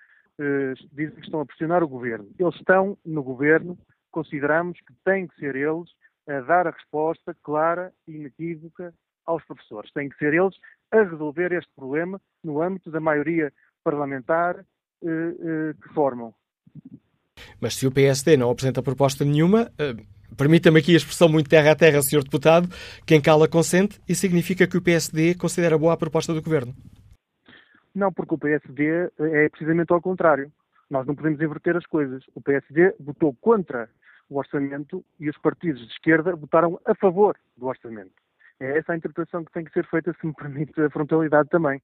dizem que estão a pressionar o governo. Eles estão no governo consideramos que têm que ser eles a dar a resposta clara e inequívoca aos professores. Têm que ser eles a resolver este problema no âmbito da maioria parlamentar eh, eh, que formam. Mas se o PSD não apresenta proposta nenhuma, eh, permita-me aqui a expressão muito terra a terra, Sr. Deputado, quem cala consente, e significa que o PSD considera boa a proposta do Governo. Não, porque o PSD é precisamente ao contrário. Nós não podemos inverter as coisas. O PSD votou contra o orçamento e os partidos de esquerda votaram a favor do orçamento. É essa a interpretação que tem que ser feita, se me *laughs* permite a frontalidade também.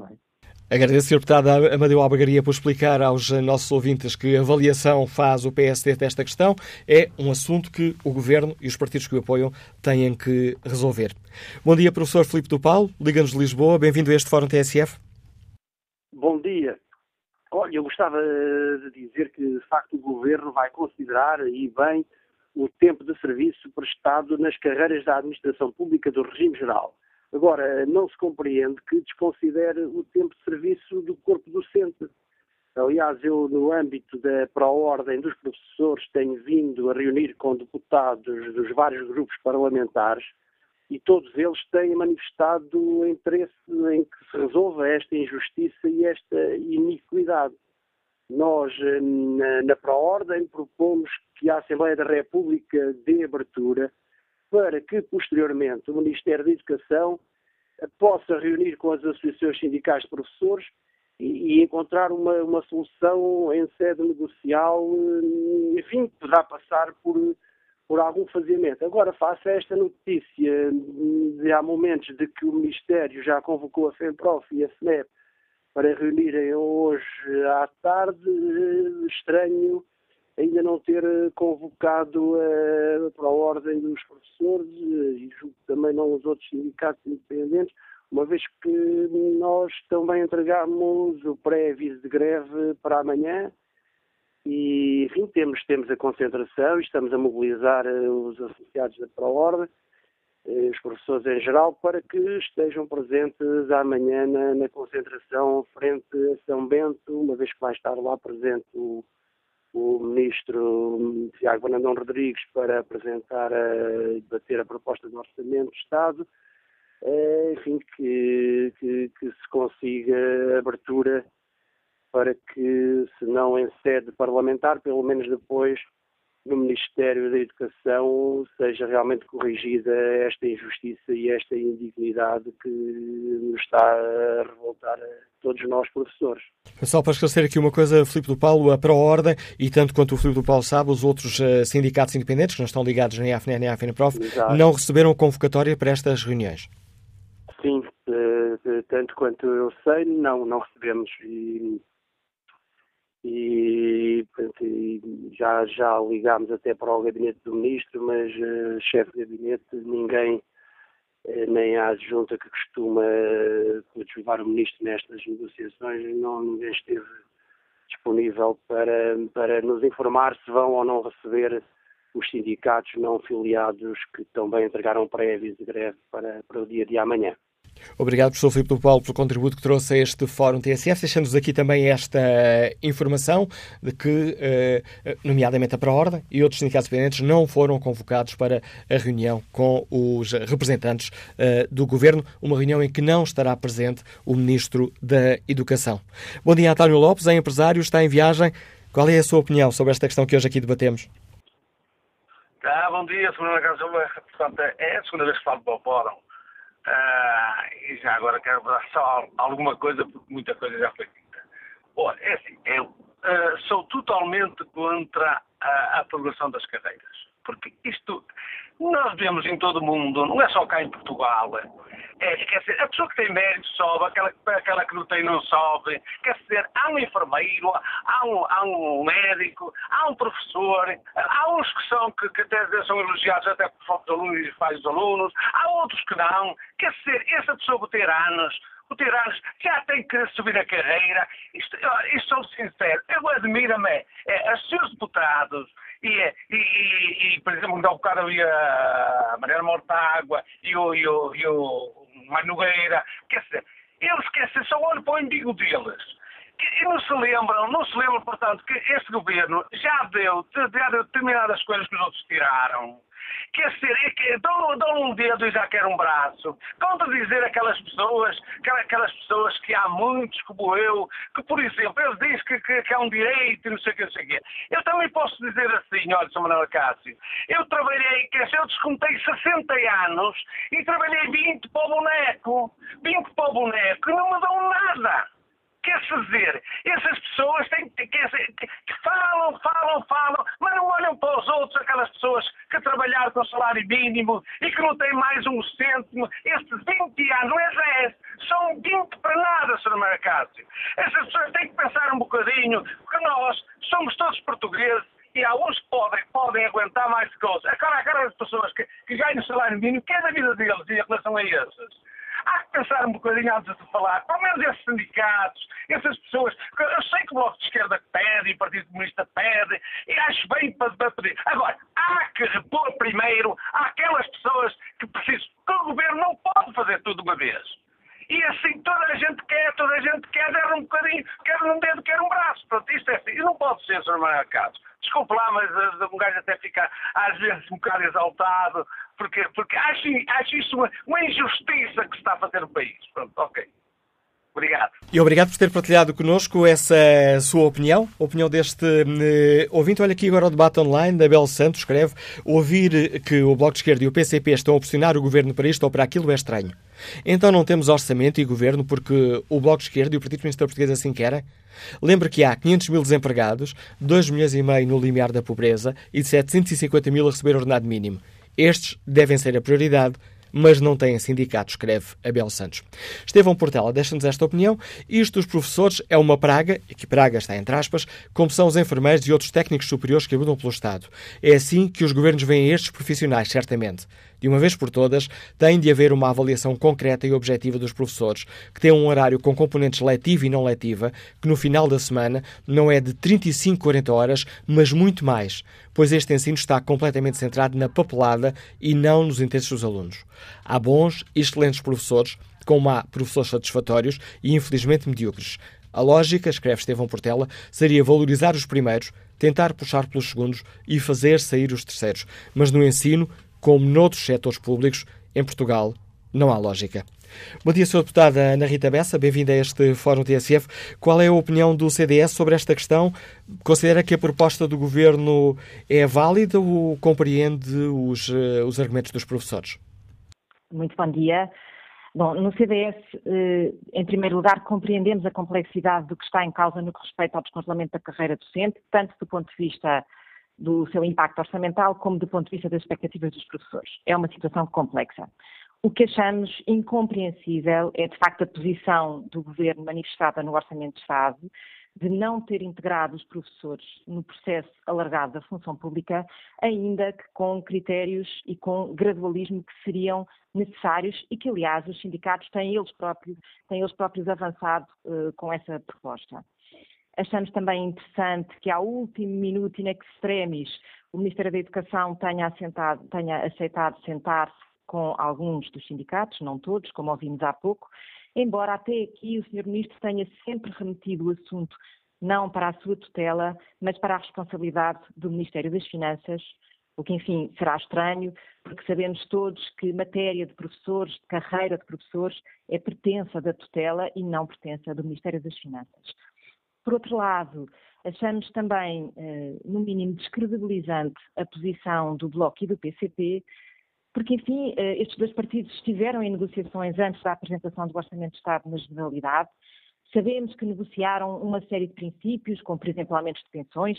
É? Agradeço, Sr. Deputado Amadeu Albagaria, por explicar aos nossos ouvintes que avaliação faz o PSD desta questão. É um assunto que o Governo e os partidos que o apoiam têm que resolver. Bom dia, professor Filipe do Paulo, Liga-nos de Lisboa. Bem-vindo a este Fórum TSF. Bom dia. Olha, eu gostava de dizer que, de facto, o Governo vai considerar, e bem, o tempo de serviço prestado nas carreiras da administração pública do regime geral. Agora, não se compreende que desconsidere o tempo de serviço do corpo docente. Aliás, eu, no âmbito da pró-ordem dos professores, tenho vindo a reunir com deputados dos vários grupos parlamentares e todos eles têm manifestado interesse em que se resolva esta injustiça e esta iniquidade. Nós, na, na Pró-Ordem, propomos que a Assembleia da República dê abertura para que, posteriormente, o Ministério da Educação possa reunir com as associações sindicais de professores e, e encontrar uma, uma, solução em sede negocial, enfim, poderá passar por por algum fazimento. Agora, face a esta notícia de há momentos de que o Ministério já convocou a FEMPROF e a SNEP para reunirem hoje à tarde, estranho ainda não ter convocado a, para a ordem dos professores e julgo também não os outros sindicatos independentes, uma vez que nós também entregamos o pré-aviso de greve para amanhã e, enfim, temos, temos a concentração e estamos a mobilizar eh, os associados da ProOrbe eh, os professores em geral, para que estejam presentes amanhã na, na, concentração frente a São Bento, uma vez que vai estar lá presente o, o ministro Tiago Banandão Rodrigues para apresentar e debater a proposta do Orçamento de Estado, é, enfim, que, que, que, se consiga abertura para que, se não em sede parlamentar, pelo menos depois no Ministério da Educação seja realmente corrigida esta injustiça e esta indignidade que nos está a revoltar a todos nós, professores. Só para esclarecer aqui uma coisa, Filipe do Paulo, a Pró-Ordem, e tanto quanto o Filipe do Paulo sabe, os outros uh, sindicatos independentes, que não estão ligados nem à FNE nem à FNPROF, Exato. não receberam convocatória para estas reuniões? Sim, uh, tanto quanto eu sei, não, não recebemos. E e, portanto, já, já ligámos até para o gabinete do ministro, mas uh, chefe de gabinete, ninguém, uh, nem a adjunta que costuma uh, levar o ministro nestas negociações, não, ninguém esteve disponível para, para nos informar se vão ou não receber os sindicatos não filiados que também entregaram prévios de greve para, para o dia de amanhã. Obrigado, professor Filipe do Paulo, pelo contributo que trouxe a este Fórum TSF. Deixando-nos aqui também esta informação de que, eh, nomeadamente a Pró-Ordem e outros sindicatos dependentes, não foram convocados para a reunião com os representantes eh, do Governo, uma reunião em que não estará presente o Ministro da Educação. Bom dia, António Lopes, é empresário, está em viagem. Qual é a sua opinião sobre esta questão que hoje aqui debatemos? Ah, bom dia, Sra. Casa. Portanto, é a segunda vez que falo para o Fórum. Ah, e já agora quero dar só alguma coisa, porque muita coisa já foi dita. Olha, é assim, eu uh, sou totalmente contra a, a progressão das carreiras. Porque isto, nós vemos em todo o mundo, não é só cá em Portugal. É, quer dizer, a pessoa que tem mérito sobe, aquela, aquela que não tem não sobe. Quer dizer, há um enfermeiro, há um, há um médico, há um professor, há uns que são, que, que até são elogiados até por falta alunos e faz os alunos, há outros que não. Quer dizer, essa pessoa por ter anos, por ter anos, já tem que subir a carreira. Isto, isto sou sincero, eu admiro-me é, os seus deputados, e, e, e, por exemplo, há um bocado havia a Mariana Mortágua e o, e o, e o Nogueira, quer dizer, eles esquecem, só olham para o umbigo deles. E não se lembram, não se lembram, portanto, que este governo já deu, já deu determinadas coisas que os outros tiraram. Dizer, é que dão, um dedo e já quer um braço. Contra dizer aquelas pessoas, aquelas pessoas que há muitos, como eu, que, por exemplo, eles dizem que, que, que é um direito e não sei o que, não sei o quê. Eu também posso dizer assim, olha, Sr. Manuel Cássio, eu trabalhei, quer dizer, eu descontei 60 anos e trabalhei 20 para o boneco. 20 para o boneco e não me dão nada. Quer dizer, essas pessoas têm, dizer, que falam, falam, falam, mas não olham para os outros, aquelas pessoas que trabalharam com salário mínimo e que não têm mais um cêntimo. Estes 20 anos, não é 10, são 20 para nada, Sr. Maracácio. Essas pessoas têm que pensar um bocadinho, porque nós somos todos portugueses e há uns que podem, podem aguentar mais coisas. Agora, aquelas pessoas que, que ganham salário mínimo, que é da vida deles em relação a esses? Há que pensar um bocadinho antes de falar. Pelo menos esses sindicatos, essas pessoas. Eu sei que o Bloco de Esquerda pede e o Partido Comunista pede, e acho bem para, pedir. Agora, há que repor primeiro aquelas pessoas que precisam. Porque o governo não pode fazer tudo de uma vez. E assim toda a gente quer, toda a gente quer dar um bocadinho, quer um dedo, quer um braço. Pronto, isto é assim. E não pode ser, Sr. Manuel Carlos. Desculpe lá, mas uh, um gajo até fica às vezes um bocado exaltado, porque, porque acho, acho isso uma, uma injustiça que se está a fazer no país. Pronto, ok. Obrigado. E obrigado por ter partilhado connosco essa sua opinião, a opinião deste uh, ouvinte. Olha aqui agora o debate online da Bel Santos, escreve ouvir que o Bloco de Esquerda e o PCP estão a pressionar o Governo para isto ou para aquilo é estranho. Então não temos orçamento e Governo porque o Bloco de Esquerda e o Partido Comunista Português assim querem? Lembra que há 500 mil desempregados, 2 milhões e meio no limiar da pobreza e 750 mil a receber ordenado mínimo. Estes devem ser a prioridade, mas não têm sindicato, escreve Abel Santos. Estevão Portela deixa-nos esta opinião. Isto dos professores é uma praga, e que praga está entre aspas, como são os enfermeiros e outros técnicos superiores que abundam pelo Estado. É assim que os governos veem estes profissionais, certamente. De uma vez por todas, tem de haver uma avaliação concreta e objetiva dos professores, que têm um horário com componentes letiva e não letiva, que no final da semana não é de 35, 40 horas, mas muito mais, pois este ensino está completamente centrado na papelada e não nos interesses dos alunos. Há bons e excelentes professores, como há professores satisfatórios e infelizmente medíocres. A lógica, escreve Estevão Portela, seria valorizar os primeiros, tentar puxar pelos segundos e fazer sair os terceiros. Mas no ensino, como noutros setores públicos, em Portugal, não há lógica. Bom dia, Sra. Deputada Ana Rita Bessa, bem-vinda a este Fórum TSF. Qual é a opinião do CDS sobre esta questão? Considera que a proposta do Governo é válida ou compreende os, eh, os argumentos dos professores? Muito bom dia. Bom, no CDS, eh, em primeiro lugar, compreendemos a complexidade do que está em causa no que respeita ao descongelamento da carreira docente, tanto do ponto de vista do seu impacto orçamental, como do ponto de vista das expectativas dos professores. É uma situação complexa. O que achamos incompreensível é, de facto, a posição do Governo manifestada no Orçamento de Estado de não ter integrado os professores no processo alargado da função pública, ainda que com critérios e com gradualismo que seriam necessários e que, aliás, os sindicatos têm eles próprios, têm eles próprios avançado uh, com essa proposta. Achamos também interessante que, ao último minuto in extremis, o Ministério da Educação tenha, assentado, tenha aceitado sentar-se com alguns dos sindicatos, não todos, como ouvimos há pouco, embora até aqui o Sr. Ministro tenha sempre remetido o assunto não para a sua tutela, mas para a responsabilidade do Ministério das Finanças, o que, enfim, será estranho, porque sabemos todos que matéria de professores, de carreira de professores, é pertença da tutela e não pertença do Ministério das Finanças. Por outro lado, achamos também, eh, no mínimo, descredibilizante a posição do Bloco e do PCP, porque, enfim, eh, estes dois partidos estiveram em negociações antes da apresentação do Orçamento de Estado na Generalidade. Sabemos que negociaram uma série de princípios, como, por exemplo, aumentos de pensões,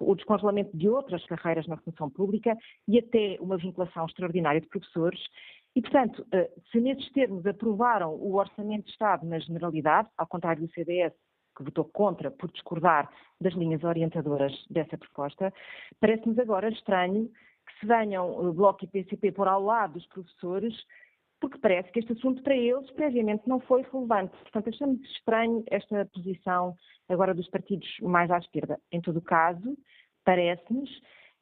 o descongelamento de outras carreiras na função pública e até uma vinculação extraordinária de professores. E, portanto, eh, se nesses termos aprovaram o Orçamento de Estado na Generalidade, ao contrário do CDS, que votou contra por discordar das linhas orientadoras dessa proposta, parece-nos agora estranho que se venham o Bloco e PCP por ao lado dos professores, porque parece que este assunto para eles previamente não foi relevante. Portanto, achamos estranho esta posição agora dos partidos mais à esquerda. Em todo caso, parece-nos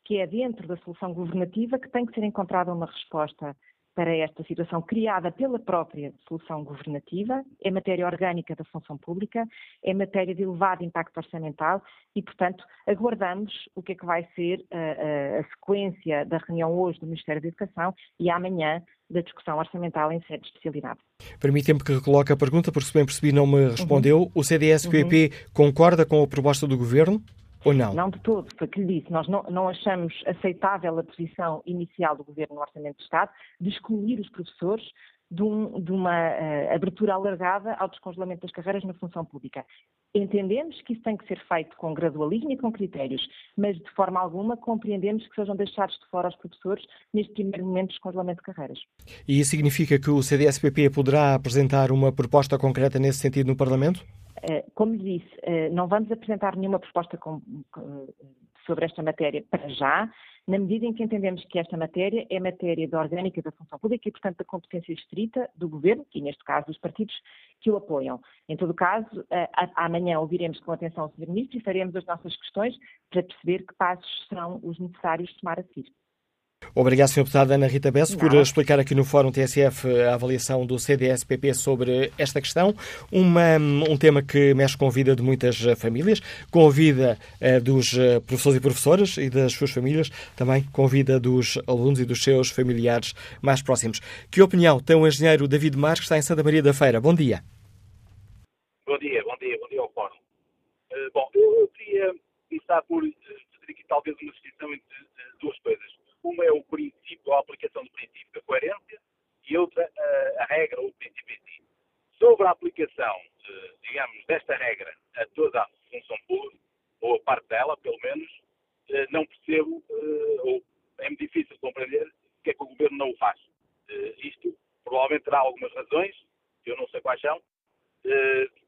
que é dentro da solução governativa que tem que ser encontrada uma resposta para esta situação criada pela própria solução governativa, é matéria orgânica da função pública, é matéria de elevado impacto orçamental e, portanto, aguardamos o que é que vai ser a, a, a sequência da reunião hoje do Ministério da Educação e amanhã da discussão orçamental em sede de especialidade. Permitem-me que coloque a pergunta, porque se bem percebi não me respondeu. Uhum. O CDS-PP uhum. concorda com a proposta do Governo? Ou não? Não de todo, foi o que lhe disse. Nós não, não, achamos aceitável a posição inicial do Governo no Orçamento de Estado de excluir os professores de, um, de uma uh, abertura alargada ao descongelamento das carreiras na função pública. Entendemos que isso tem que ser feito com gradualismo e com critérios, mas de forma alguma compreendemos que sejam deixados de fora os professores neste primeiro momento de descongelamento de carreiras. E isso significa que o CDS-PP poderá apresentar uma proposta concreta nesse sentido no Parlamento? Eh, como lhe disse, eh, não vamos apresentar nenhuma proposta sobre esta matéria para já, na medida em que entendemos que esta matéria é matéria da orgânica da função pública e, portanto, da competência estrita do Governo e, neste caso, dos partidos que o apoiam. Em todo caso, eh, amanhã ouviremos com atenção o Sr. Ministro e faremos as nossas questões para perceber que passos são os necessários tomar a seguir. Obrigado, Sr. Deputada Ana Rita Bessa, por explicar aqui no Fórum TSF a avaliação do CDS-PP sobre esta questão. Uma, um tema que mexe com a vida de muitas famílias, com a vida eh, dos eh, professores e professoras e das suas famílias, também com a vida dos alunos e dos seus familiares mais próximos. Que opinião tem o engenheiro David Marques, que está em Santa Maria da Feira? Bom dia. Bom dia, bom dia, bom dia ao Fórum. Uh, bom, eu, eu queria começar por fazer aqui talvez uma distinção entre duas coisas uma é o princípio, a aplicação do princípio da coerência e outra a, a regra ou o princípio em si. Sobre a aplicação, digamos, desta regra a toda a função pública, ou a parte dela, pelo menos, eh, não percebo, eh, ou é-me difícil compreender, porque é que o Governo não o faz. Eh, isto provavelmente terá algumas razões, eu não sei quais são,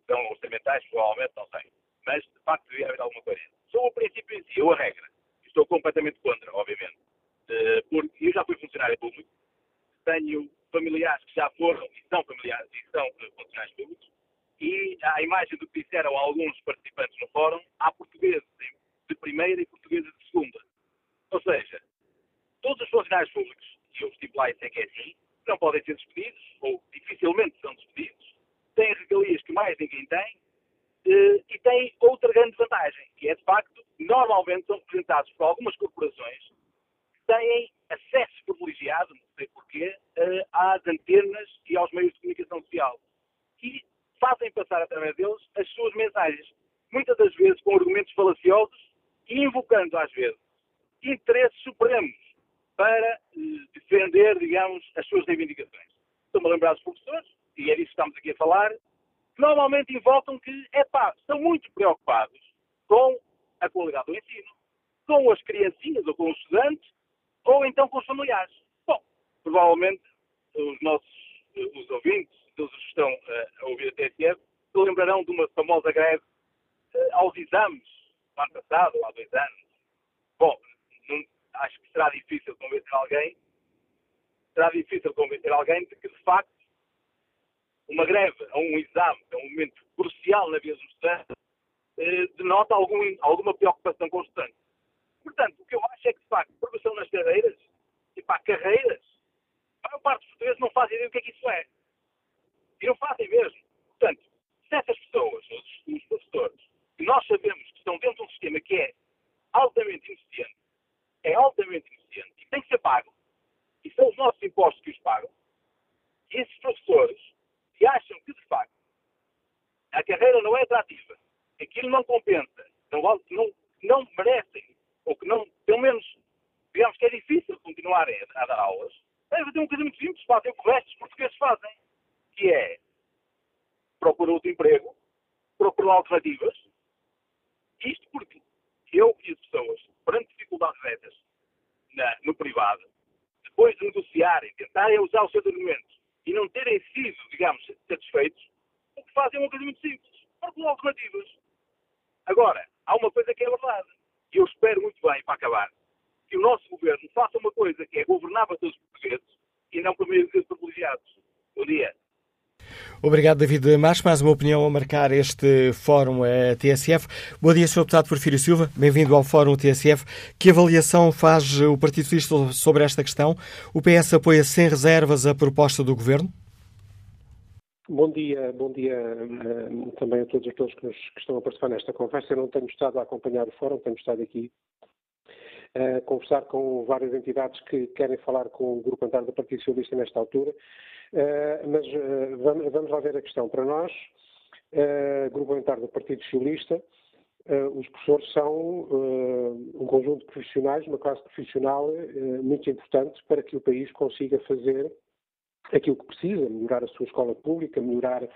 são orçamentais, provavelmente, não sei. Mas, de facto, devia haver alguma coerência. Sobre o princípio em si, ou a regra, estou completamente contra, obviamente. Eh, porque eu já fui funcionário público tenho familiares que já foram e são familiares e são funcionários públicos, e à imagem do que disseram alguns participantes no fórum, há portugueses de primeira e portugueses de segunda. Ou seja, todos os funcionários públicos, e eu estipular isso é que é assim, não podem ser despedidos, ou dificilmente são despedidos, têm regalias que mais ninguém tem, eh, e têm outra grande vantagem, que é, de facto, normalmente são representados por algumas corporações têm acesso privilegiado, não sei porquê, eh, às antenas e aos meios de comunicação social. E fazem passar através deles as suas mensagens, muitas das vezes com argumentos falaciosos e invocando, às vezes, interesses supremos para eh, defender, digamos, as suas reivindicações. Estou-me a lembrar dos professores, e é disso que estamos aqui a falar, que normalmente invocam que, é pá, estão muito preocupados com a qualidade do ensino, com as criancinhas ou com os estudantes, ou então com os familiares. Bom, provavelmente os nossos os ouvintes, todos os que estão uh, a ouvir a TSF, se lembrarão de uma famosa greve aos exames, no ano passado, ou há dois anos. Bom, não, acho que será difícil convencer alguém, será difícil convencer alguém de que, de facto, uma greve a um exame, a um momento crucial na vida do estudante, eh, denota algum, alguma preocupação estudante. Portanto, o que eu acho é que, de facto, progressão nas carreiras, e para carreiras, a maior parte dos portugueses não fazem ideia do que é que isso é. E não fazem mesmo. Portanto, se essas pessoas, os professores, que nós sabemos que estão dentro de um sistema que é altamente ineficiente, é altamente ineficiente e tem que ser pago, e são os nossos impostos que os pagam, e esses professores que acham que, de facto, a carreira não é atrativa, aquilo não compensa, não, não, não merecem, ou que não, pelo menos, digamos que é difícil continuarem a, dar aulas, devem fazer um bocadinho muito simples, fazem o que o resto dos portugueses fazem, que é procurar outro emprego, procurar alternativas, isto porque eu e as pessoas, perante dificuldades na, no privado, depois de negociarem, tentarem usar os seus argumentos e não terem sido, digamos, satisfeitos, o que fazem é uma coisa muito simples. Procuram alternativas. Agora, há uma coisa que é verdade. E eu espero muito bem, para acabar, que o nosso governo faça uma coisa que é governar para todos os portugueses e não para meios privilegiados. Bom dia. Obrigado, David Mais. Mais uma opinião a marcar este Fórum eh, TSF. Bom dia, Sr. Deputado Porfírio Silva. Bem-vindo ao Fórum TSF. Que avaliação faz o Partido Socialista sobre esta questão? O PS apoia sem reservas a proposta do Governo? Bom dia, bom dia uh, também a todos aqueles que, nos, que, estão a participar nesta conversa. Eu não tenho estado a acompanhar o fórum, tenho estado aqui a uh, conversar com várias entidades que querem falar com o Grupo Antar do Partido Socialista nesta altura. Uh, mas vamos, vamos, lá ver a questão. Para nós, Grupo Antar do Partido Socialista, os professores são um conjunto de profissionais, uma classe profissional muito importante para que o país consiga fazer aquilo que precisa, melhorar a sua escola pública, melhorar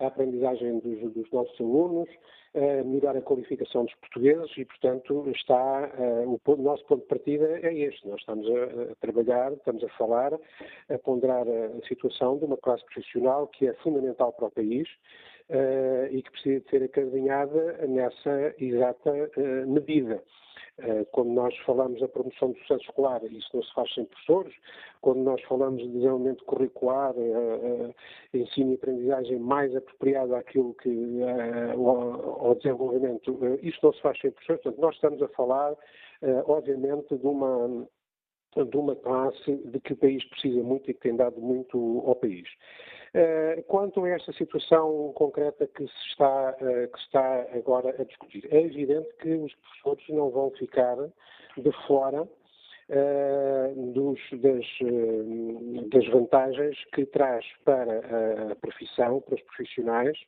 a aprendizagem dos, dos nossos alunos, uh, melhorar a qualificação dos portugueses e, portanto, está uh, o, nosso ponto de partida é este. Nós estamos a, a, trabalhar, estamos a falar, a ponderar a, a, situação de uma classe profissional que é fundamental para o país uh, e que precisa de ser acarinhada nessa exata medida. Eh, quando nós falamos da promoção do sucesso escolar, isso não se faz sem professores. Quando nós falamos de desenvolvimento curricular, eh, eh, ensino e aprendizagem mais apropriado àquilo que, ao desenvolvimento, isso não se faz sem professores. Portanto, nós estamos a falar, obviamente, de uma de uma classe de que o país precisa muito e que tem dado muito ao país. Eh, quanto a esta situação concreta que se, está, eh, que está agora a discutir, é evidente que os professores não vão ficar de fora Uh, dos, das, das, vantagens que traz para a profissão, para os profissionais,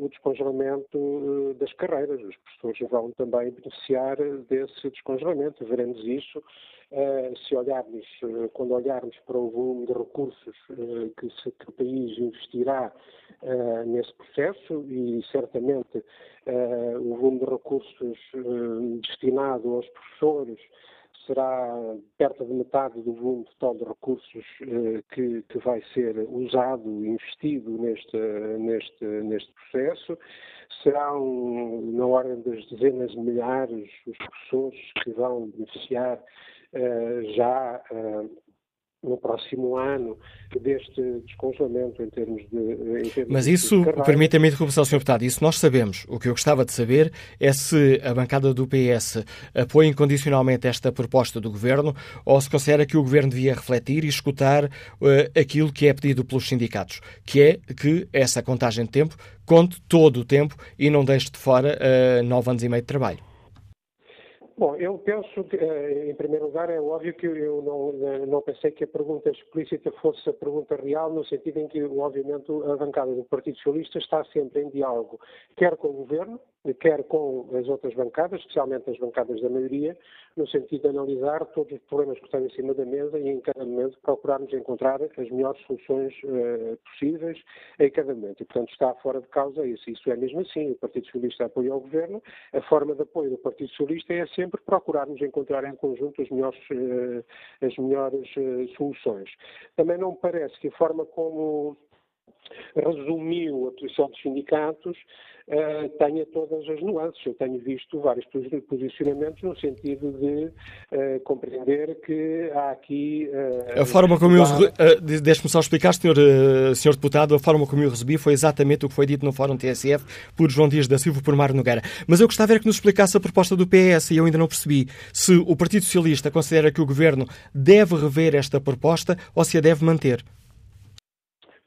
o descongelamento das carreiras. Os professores vão também beneficiar desse descongelamento. Veremos isso eh, se olharmos, eh, quando olharmos para o volume de recursos eh, que, se, que, o país investirá nesse processo e certamente o volume de recursos destinado aos professores será perto de metade do volume total de recursos que, que vai ser usado investido neste, neste, neste processo. Serão na ordem das dezenas de milhares os professores que vão beneficiar eh, já eh, no próximo ano deste descongelamento em termos de. Em termos Mas isso, permita-me interrupção, Sr. Deputado, isso nós sabemos. O que eu gostava de saber é se a bancada do PS apoia incondicionalmente esta proposta do Governo ou se considera que o Governo devia refletir e escutar uh, aquilo que é pedido pelos sindicatos, que é que essa contagem de tempo conte todo o tempo e não deixe de fora uh, nove anos e meio de trabalho. Bom, eu penso que, eh, em primeiro lugar, é óbvio que eu não, eh, não pensei que a pergunta explícita fosse a pergunta real, no sentido em que, obviamente, a bancada do Partido Socialista está sempre em diálogo, quer com o Governo, quer com as outras bancadas, especialmente as bancadas da maioria, no sentido de analisar todos os problemas que estão em cima da mesa e em cada momento procurarmos encontrar as melhores soluções uh, possíveis em cada momento. E, portanto, está fora de causa isso. Isso é mesmo assim. O Partido Socialista apoia o Governo. A forma de apoio do Partido Socialista é sempre procurarmos encontrar em conjunto as melhores, uh, as melhores uh, soluções. Também não me parece que a forma como resumiu a posição dos sindicatos uh, tenha todas as nuances. Eu tenho visto vários posicionamentos no sentido de uh, compreender que há aqui. Uh, a forma como eu. Uh, Deixe-me só explicar, senhor, senhor Deputado, a forma como eu recebi foi exatamente o que foi dito no Fórum TSF por João Dias da Silva e por Mário Nogueira. Mas eu gostava era que nos explicasse a proposta do PS e eu ainda não percebi se o Partido Socialista considera que o Governo deve rever esta proposta ou se a deve manter.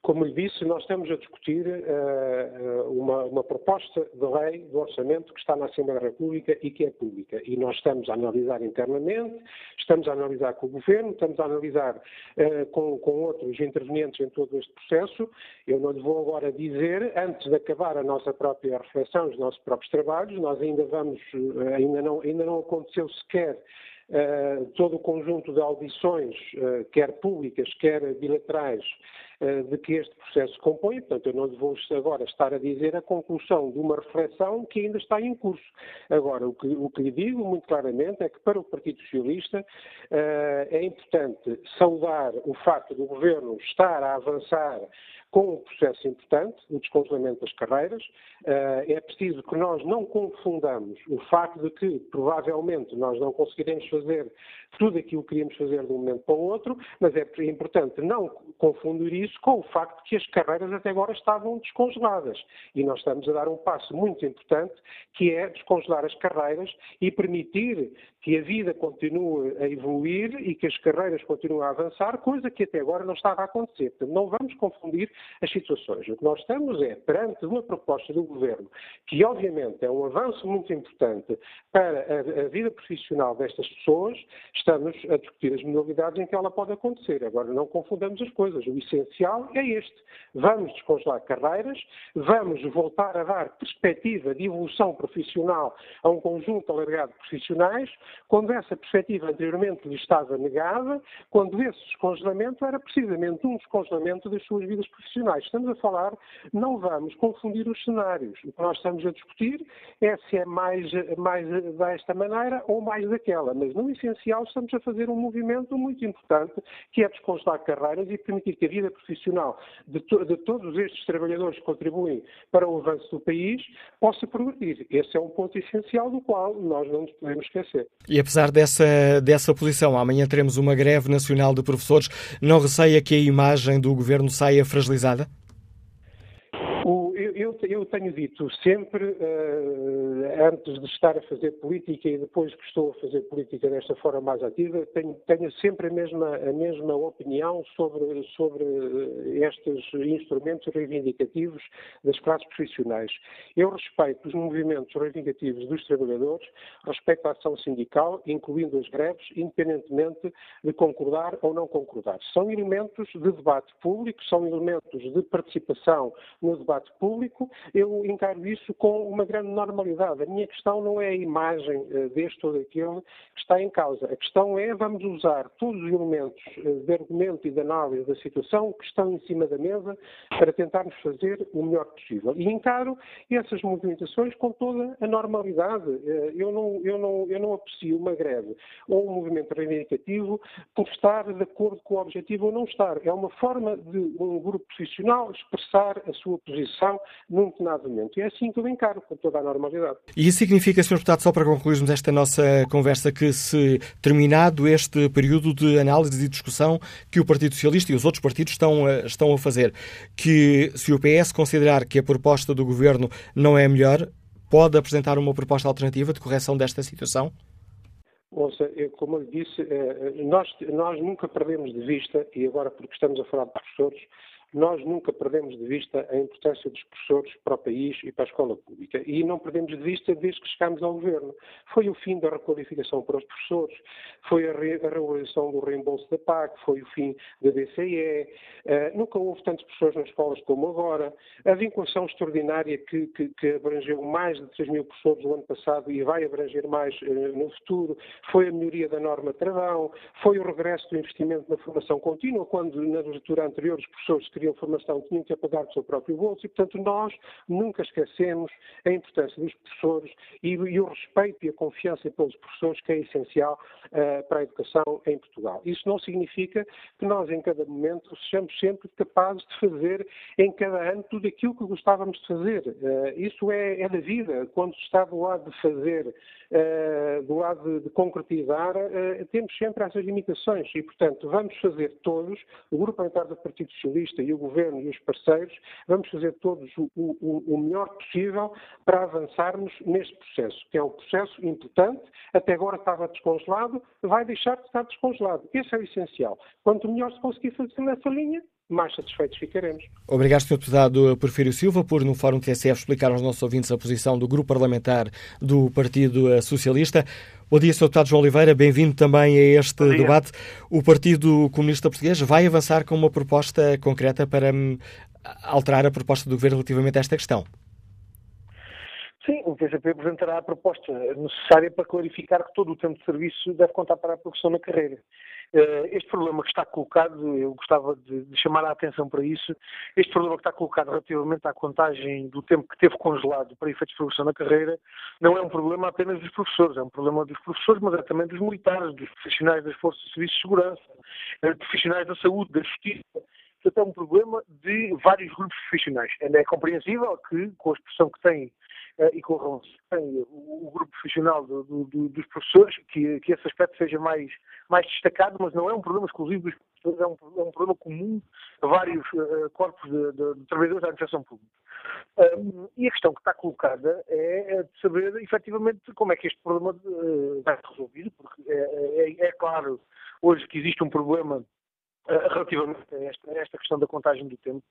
Como lhe disse, nós estamos a discutir uh, uma, uma, proposta de lei do orçamento que está na Assembleia da República e que é pública. E nós estamos a analisar internamente, estamos a analisar com o Governo, estamos a analisar uh, com, com, outros intervenientes em todo este processo. Eu não lhe vou agora dizer, antes de acabar a nossa própria reflexão, os nossos próprios trabalhos, nós ainda vamos, ainda, não, ainda não aconteceu sequer Uh, todo o conjunto de audições, uh, quer públicas, quer bilaterais, de que este processo compõe. Portanto, eu não vou agora estar a dizer a conclusão de uma reflexão que ainda está em curso. Agora, o que, o que lhe digo muito claramente é que para o Partido Socialista é importante saudar o facto do Governo estar a avançar com um processo importante, o descongelamento das carreiras. É preciso que nós não confundamos o facto de que, provavelmente, nós não conseguiremos fazer tudo aquilo que queríamos fazer de um momento para o outro, mas é importante não confundir isso com o facto de que as carreiras até agora estavam descongeladas. E nós estamos a dar um passo muito importante, que é descongelar as carreiras e permitir que a vida continue a evoluir e que as carreiras continuem a avançar, coisa que até agora não estava a acontecer. Portanto, não vamos confundir as situações. O que nós estamos é, perante uma proposta do Governo, que obviamente é um avanço muito importante para a, a vida profissional destas pessoas, estamos a discutir as modalidades em que ela pode acontecer. Agora, não confundamos as coisas. O essencial é este. Vamos descongelar carreiras, vamos voltar a dar perspectiva de evolução profissional a um conjunto alargado de profissionais, quando essa perspectiva anteriormente lhe estava negada, quando esse descongelamento era precisamente um descongelamento das suas vidas profissionais. Estamos a falar, não vamos confundir os cenários. O que nós estamos a discutir é se é mais, mais desta maneira ou mais daquela. Mas, no essencial, estamos a fazer um movimento muito importante, que é descongelar carreiras e permitir que a vida profissional de, to de todos estes trabalhadores que contribuem para o avanço do país possa progredir. Esse é um ponto essencial do qual nós não nos podemos esquecer. E apesar dessa, dessa posição, amanhã teremos uma greve nacional de professores, não receia que a imagem do governo saia fragilizada? Eu, eu, tenho dito sempre, uh, antes de estar a fazer política e depois que estou a fazer política desta forma mais ativa, tenho, tenho sempre a mesma, a mesma opinião sobre, sobre estes instrumentos reivindicativos das classes profissionais. Eu respeito os movimentos reivindicativos dos trabalhadores, respeito a ação sindical, incluindo as greves, independentemente de concordar ou não concordar. São elementos de debate público, são elementos de participação no debate público, eu encaro isso com uma grande normalidade. A minha questão não é a imagem uh, deste ou daquele que está em causa. A questão é vamos usar todos os elementos uh, de argumento e de análise da situação que estão em cima da mesa para tentarmos fazer o melhor possível. E encaro essas movimentações com toda a normalidade. Uh, eu, não, eu, não, eu não aprecio uma greve ou um movimento reivindicativo por estar de acordo com o objetivo ou não estar. É uma forma de um grupo profissional expressar a sua posição E é assim que eu encaro, com toda a normalidade. E isso significa, Sr. Deputado, só para concluirmos esta nossa conversa, que se terminado este período de análise e discussão que o Partido Socialista e os outros partidos estão a, estão a fazer, que se o PS considerar que a proposta do Governo não é melhor, pode apresentar uma proposta alternativa de correção desta situação? Ouça, eu, como eu disse, eh, nós, nós nunca perdemos de vista, e agora porque estamos a falar de professores, nós nunca perdemos de vista a importância dos professores para o país e para a escola pública. E não perdemos de vista desde que chegámos ao governo. Foi o fim da requalificação para os professores, foi a, re a do reembolso da PAC, foi o fim da DCE. Uh, nunca houve tantos professores nas escolas como agora. A vinculação extraordinária que, que, que, abrangeu mais de 3 mil professores no ano passado e vai abranger mais uh, no futuro, foi a melhoria da norma travão, foi o regresso do investimento na formação contínua, quando na legislatura anterior os professores queriam formação tinham que pagar do seu próprio bolso e, portanto, nós nunca esquecemos a importância dos professores e, e o respeito e a confiança pelos professores que é essencial uh, para a educação em Portugal. Isso não significa que nós, em cada momento, sejamos sempre capazes de fazer em cada ano tudo aquilo que gostávamos de fazer. Uh, isso é, é, da vida. Quando se está do lado de fazer, uh, do lado de, de concretizar, temos sempre essas limitações e, portanto, vamos fazer todos, o Grupo Parlamentar do Partido Socialista e o Governo e os parceiros, vamos fazer todos o, o, o melhor possível para avançarmos neste processo, que é um processo importante, até agora estava descongelado, vai deixar de estar descongelado. Esse é o essencial. Quanto melhor se conseguir fazer nessa linha, mais satisfeitos ficaremos. Obrigado, Sr. Deputado Porfírio Silva, por, no Fórum TSF, explicar aos nossos ouvintes a posição do Grupo Parlamentar do Partido Socialista. Bom dia, Sr. Deputado João Oliveira, bem-vindo também a este debate. O Partido Comunista Português vai avançar com uma proposta concreta para hum, alterar a proposta do Governo relativamente a esta questão. Sim, o PCP apresentará a proposta necessária para clarificar que todo o tempo de serviço deve contar para a progressão na carreira. Eh, este problema que está colocado, eu gostava de, chamar a atenção para isso, este problema que está colocado relativamente à contagem do tempo que teve congelado para efeitos de progressão na carreira, não é um problema apenas dos professores, é um problema dos professores, mas é também dos militares, dos profissionais das forças de serviços de segurança, dos profissionais da saúde, da justiça. Portanto, é um problema de vários grupos profissionais. É compreensível que, com a expressão que tem e com a relação que tem o, grupo profissional do, do, dos professores, que, que esse aspecto seja mais, mais destacado, mas não é um problema exclusivo dos professores, é um, é um problema comum a vários uh, corpos de, de, de, trabalhadores da administração pública. Um, e a questão que está colocada é, é de saber efetivamente como é que este problema uh, vai ser resolvido, porque é, é, é claro hoje que existe um problema eh, relativamente a esta, a esta, questão da contagem do tempo.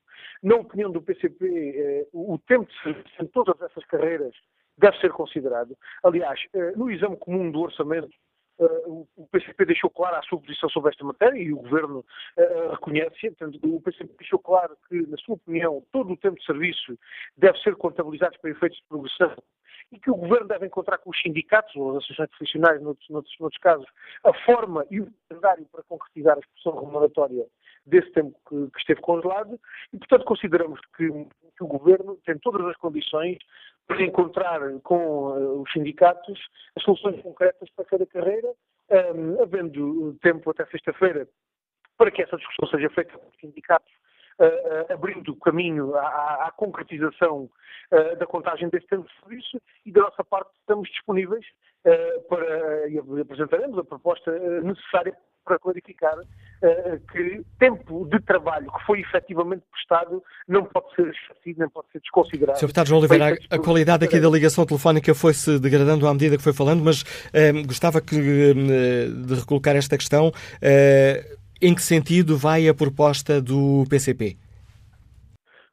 Na opinião do PCP, eh, o tempo de serviço em todas essas carreiras deve ser considerado. Aliás, eh, no exame comum do orçamento, o PCP deixou claro a sua posição sobre esta matéria e o Governo reconhece. Portanto, o PCP deixou claro que, na sua opinião, todo o tempo de serviço deve ser contabilizado para efeitos de progressão e que o Governo deve encontrar com os sindicatos ou as associações profissionais, noutros, noutros, noutros casos, a forma e o calendário para concretizar a expressão remuneratória desse tempo que, que, esteve congelado. E, portanto, consideramos que, que, o Governo tem todas as condições para encontrar com uh, os sindicatos as soluções concretas para cada carreira, um, havendo tempo até sexta-feira para que essa discussão seja feita com os sindicatos uh, abrindo caminho à, à concretização uh, da contagem desse tempo de serviço e da nossa parte estamos disponíveis para, e apresentaremos a proposta necessária para clarificar uh, que tempo de trabalho que foi efetivamente prestado não pode ser esquecido, nem pode ser desconsiderado. Sr. Deputado João Oliveira, a, a qualidade aqui da ligação telefónica foi-se degradando à medida que foi falando, mas uh, gostava que, uh, de recolocar esta questão. Em que sentido vai a proposta do PCP?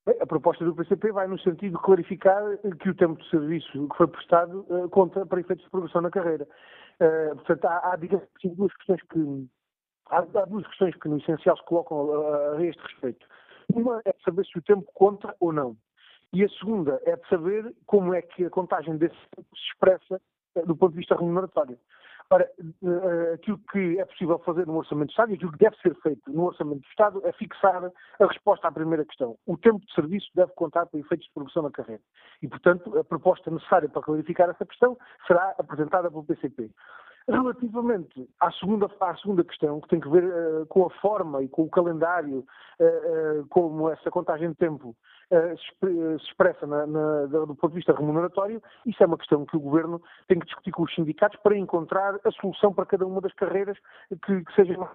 Bem, a proposta do PCP vai no sentido de clarificar que o tempo de serviço que foi prestado uh, conta para efeitos de progressão na carreira. Uh, portanto, há, há digamos assim, duas questões que há, há, duas questões que no essencial se colocam a, a este respeito. Uma é saber se o tempo conta ou não. E a segunda é de saber como é que a contagem desse tempo se expressa do ponto de vista remuneratório. Ora, eh, aquilo que é possível fazer no Orçamento do Estado e aquilo que deve ser feito no Orçamento do Estado é fixar a resposta à primeira questão. O tempo de serviço deve contar para efeitos de progressão na carreira. E, portanto, a proposta necessária para clarificar essa questão será apresentada pelo PCP. Relativamente à segunda, à segunda questão, que tem que ver uh, com a forma e com o calendário, uh, uh, como essa contagem de tempo se expressa na, na, do ponto de vista remuneratório, isso é uma questão que o Governo tem que discutir com os sindicatos para encontrar a solução para cada uma das carreiras que, que seja mais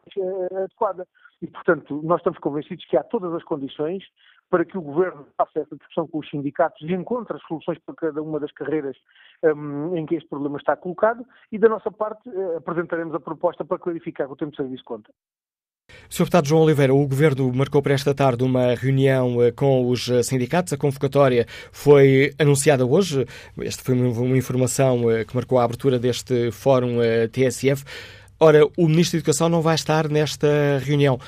adequada. E, portanto, nós estamos convencidos que há todas as condições para que o Governo faça essa discussão com os sindicatos e encontre as soluções para cada uma das carreiras um, em que este problema está colocado e, da nossa parte, uh, apresentaremos a proposta para clarificar o tempo de serviço conta. Sr. Deputado João Oliveira, o Governo marcou para esta tarde uma reunião eh, com os eh, sindicatos. A convocatória foi anunciada hoje. Esta foi uma informação que marcou a abertura deste Fórum TSF. Ora, o Ministro da Educação não vai estar nesta reunião.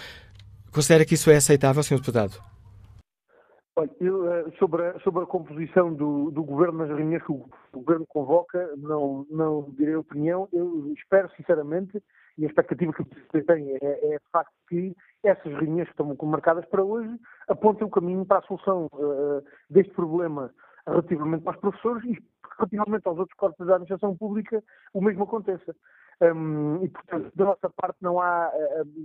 Considera que isso é aceitável, Sr. Deputado? Olha, eu, eh, sobre, a, sobre a composição do, do, governo nas reuniões que o, o, governo convoca, não, não direi opinião. Eu espero, sinceramente, e a expectativa que eu tenho é, é de facto que essas reuniões que estão marcadas para hoje apontem o caminho para a solução uh, deste problema relativamente aos professores e relativamente aos outros corpos da administração pública o mesmo aconteça. E, portanto, da nossa parte não há,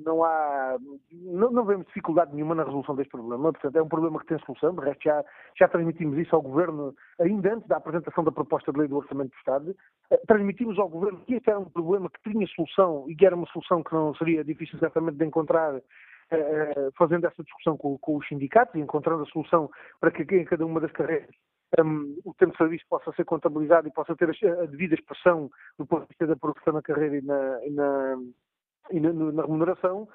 não há, não, não vemos dificuldade nenhuma na resolução deste problema. Portanto, é um problema que tem solução. De resto, já, já transmitimos isso ao Governo ainda antes da apresentação da proposta de lei do Orçamento do Estado. Eh, transmitimos ao Governo que este era um problema que tinha solução e que era uma solução que não seria difícil certamente de encontrar eh, fazendo essa discussão com, com, os sindicatos e encontrando a solução para que em cada uma das carreiras um, o tempo de serviço possa ser contabilizado e possa ter a, a devida expressão do ponto de vista da produção na carreira e na, e na, e na, na remuneração.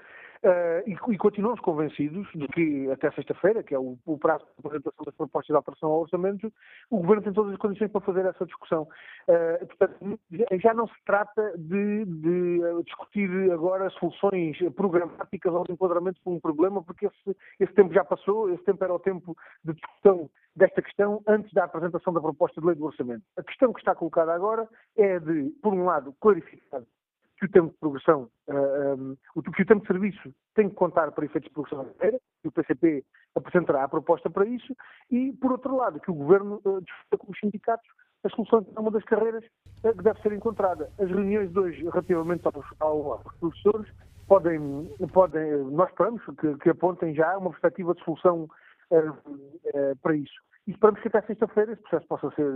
Uh, e, e, continuamos convencidos de que até sexta-feira, que é o, o, prazo de apresentação das propostas de alteração ao orçamento, o Governo tem todas as condições para fazer essa discussão. Uh, portanto, já não se trata de, de, discutir agora soluções programáticas ao enquadramento de um problema, porque esse, esse tempo já passou, esse tempo era o tempo de discussão desta questão antes da apresentação da proposta de lei do orçamento. A questão que está colocada agora é de, por um lado, clarificar que o tempo de progressão, uh, eh, um, eh, que o tempo de serviço tem que contar para efeitos de progressão inteira, e o PCP apresentará a proposta para isso, e, por outro lado, que o Governo uh, discuta com os sindicatos a solução de uma das carreiras uh, que deve ser encontrada. As reuniões de hoje, relativamente aos, aos professores, podem, podem, nós esperamos que, que apontem já uma perspectiva de solução para isso. E esperamos que até sexta-feira esse processo possa ser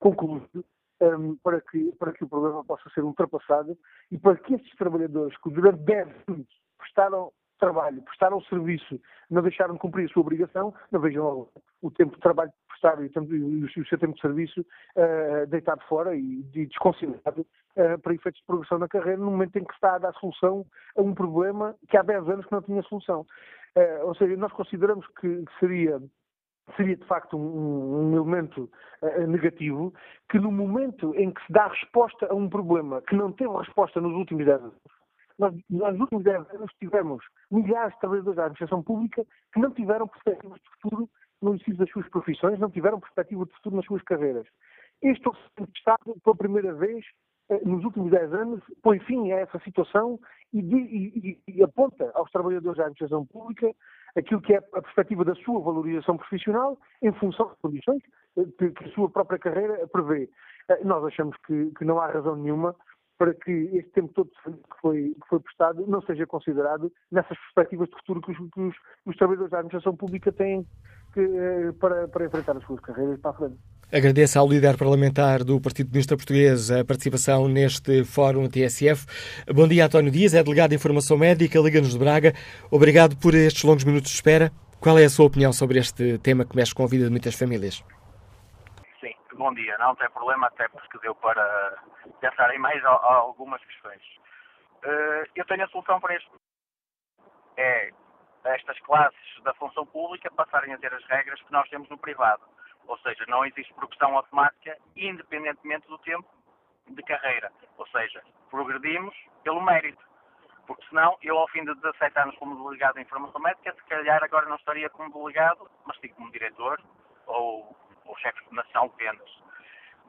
concluído um, para, que, para que o problema possa ser ultrapassado e para que estes trabalhadores que durante 10 anos prestaram trabalho, prestaram serviço, não deixaram de cumprir a sua obrigação, não vejam o tempo de trabalho prestado e o, seu tempo de serviço uh, deitado fora e, e desconsiderado uh, para efeitos de progressão na carreira, no momento em que está a dar solução a um problema que há 10 anos que não tinha solução. Uh, ou seja, nós consideramos que seria seria de facto um, um elemento uh, negativo, que no momento em que se dá resposta a um problema que não teve resposta nos últimos 10 anos, nós, nos últimos 10 anos tivemos milhares de trabalhadores da administração pública que não tiveram perspectivas de futuro no exercício das suas profissões, não tiveram perspectiva de futuro nas suas carreiras. Este Orçamento de Estado, pela primeira vez, eh, nos últimos 10 anos, põe fim a essa situação e, e, e, aponta aos trabalhadores da administração pública aquilo que é a perspectiva da sua valorização profissional em função das condições que, que a sua própria carreira prevê. Eh, nós achamos que, que, não há razão nenhuma para que este tempo todo que foi, que foi prestado não seja considerado nessas perspectivas de futuro que os, que os, os trabalhadores da administração pública têm que, eh, para, para enfrentar as suas carreiras para a frente. Agradeço ao líder parlamentar do Partido Comunista Português a participação neste Fórum TSF. Bom dia, António Dias, é delegado de Informação Médica, Liga-nos de Braga. Obrigado por estes longos minutos de espera. Qual é a sua opinião sobre este tema que mexe com a vida de muitas famílias? Bom dia. Não tem problema, até porque deu para pensar em mais algumas questões. Eh, eu tenho a solução para este. É estas classes da função pública passarem a ter as regras que nós temos no privado ou seja, não existe progressão automática independentemente do tempo de carreira. Ou seja, progredimos pelo mérito. Porque senão, eu ao fim de 17 anos como delegado em informação médica, se calhar agora não estaria como delegado, mas sim como diretor ou, ou chefe nacional de vendas.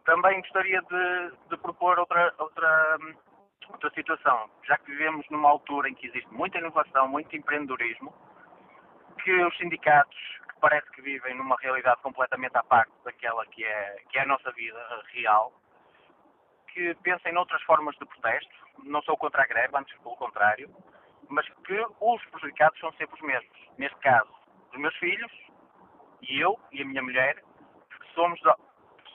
Também gostaria de, de propor outra, outra, outra situação. Já que vivemos numa altura em que existe muita inovação, muito empreendedorismo, que os sindicatos parece que vivem numa realidade completamente à parte daquela que é, que é a nossa vida real, que pensem noutras formas de protesto. Não sou contra a greve, antes pelo contrário, mas que os prejudicados são sempre os mesmos. Neste caso, os meus filhos e eu e a minha mulher, somos,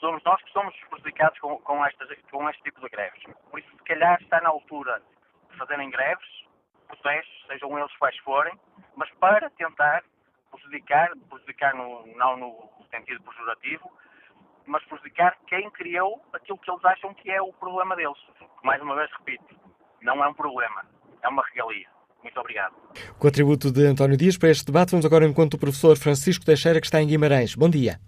somos nós que somos prejudicados com, com, estas, com este tipo de greves. Por isso, se calhar, está na altura de fazerem greves, protestos, sejam eles quais forem, mas para tentar prejudicar, prejudicar no, não no sentido pejorativo, mas prejudicar quem criou aquilo que eles acham que é o problema deles. Mais uma vez repito, não é um problema, é uma regalia. Muito obrigado. Contributo de António Dias para este debate. Vamos agora encontro do professor Francisco Teixeira, que está em Guimarães. Bom dia.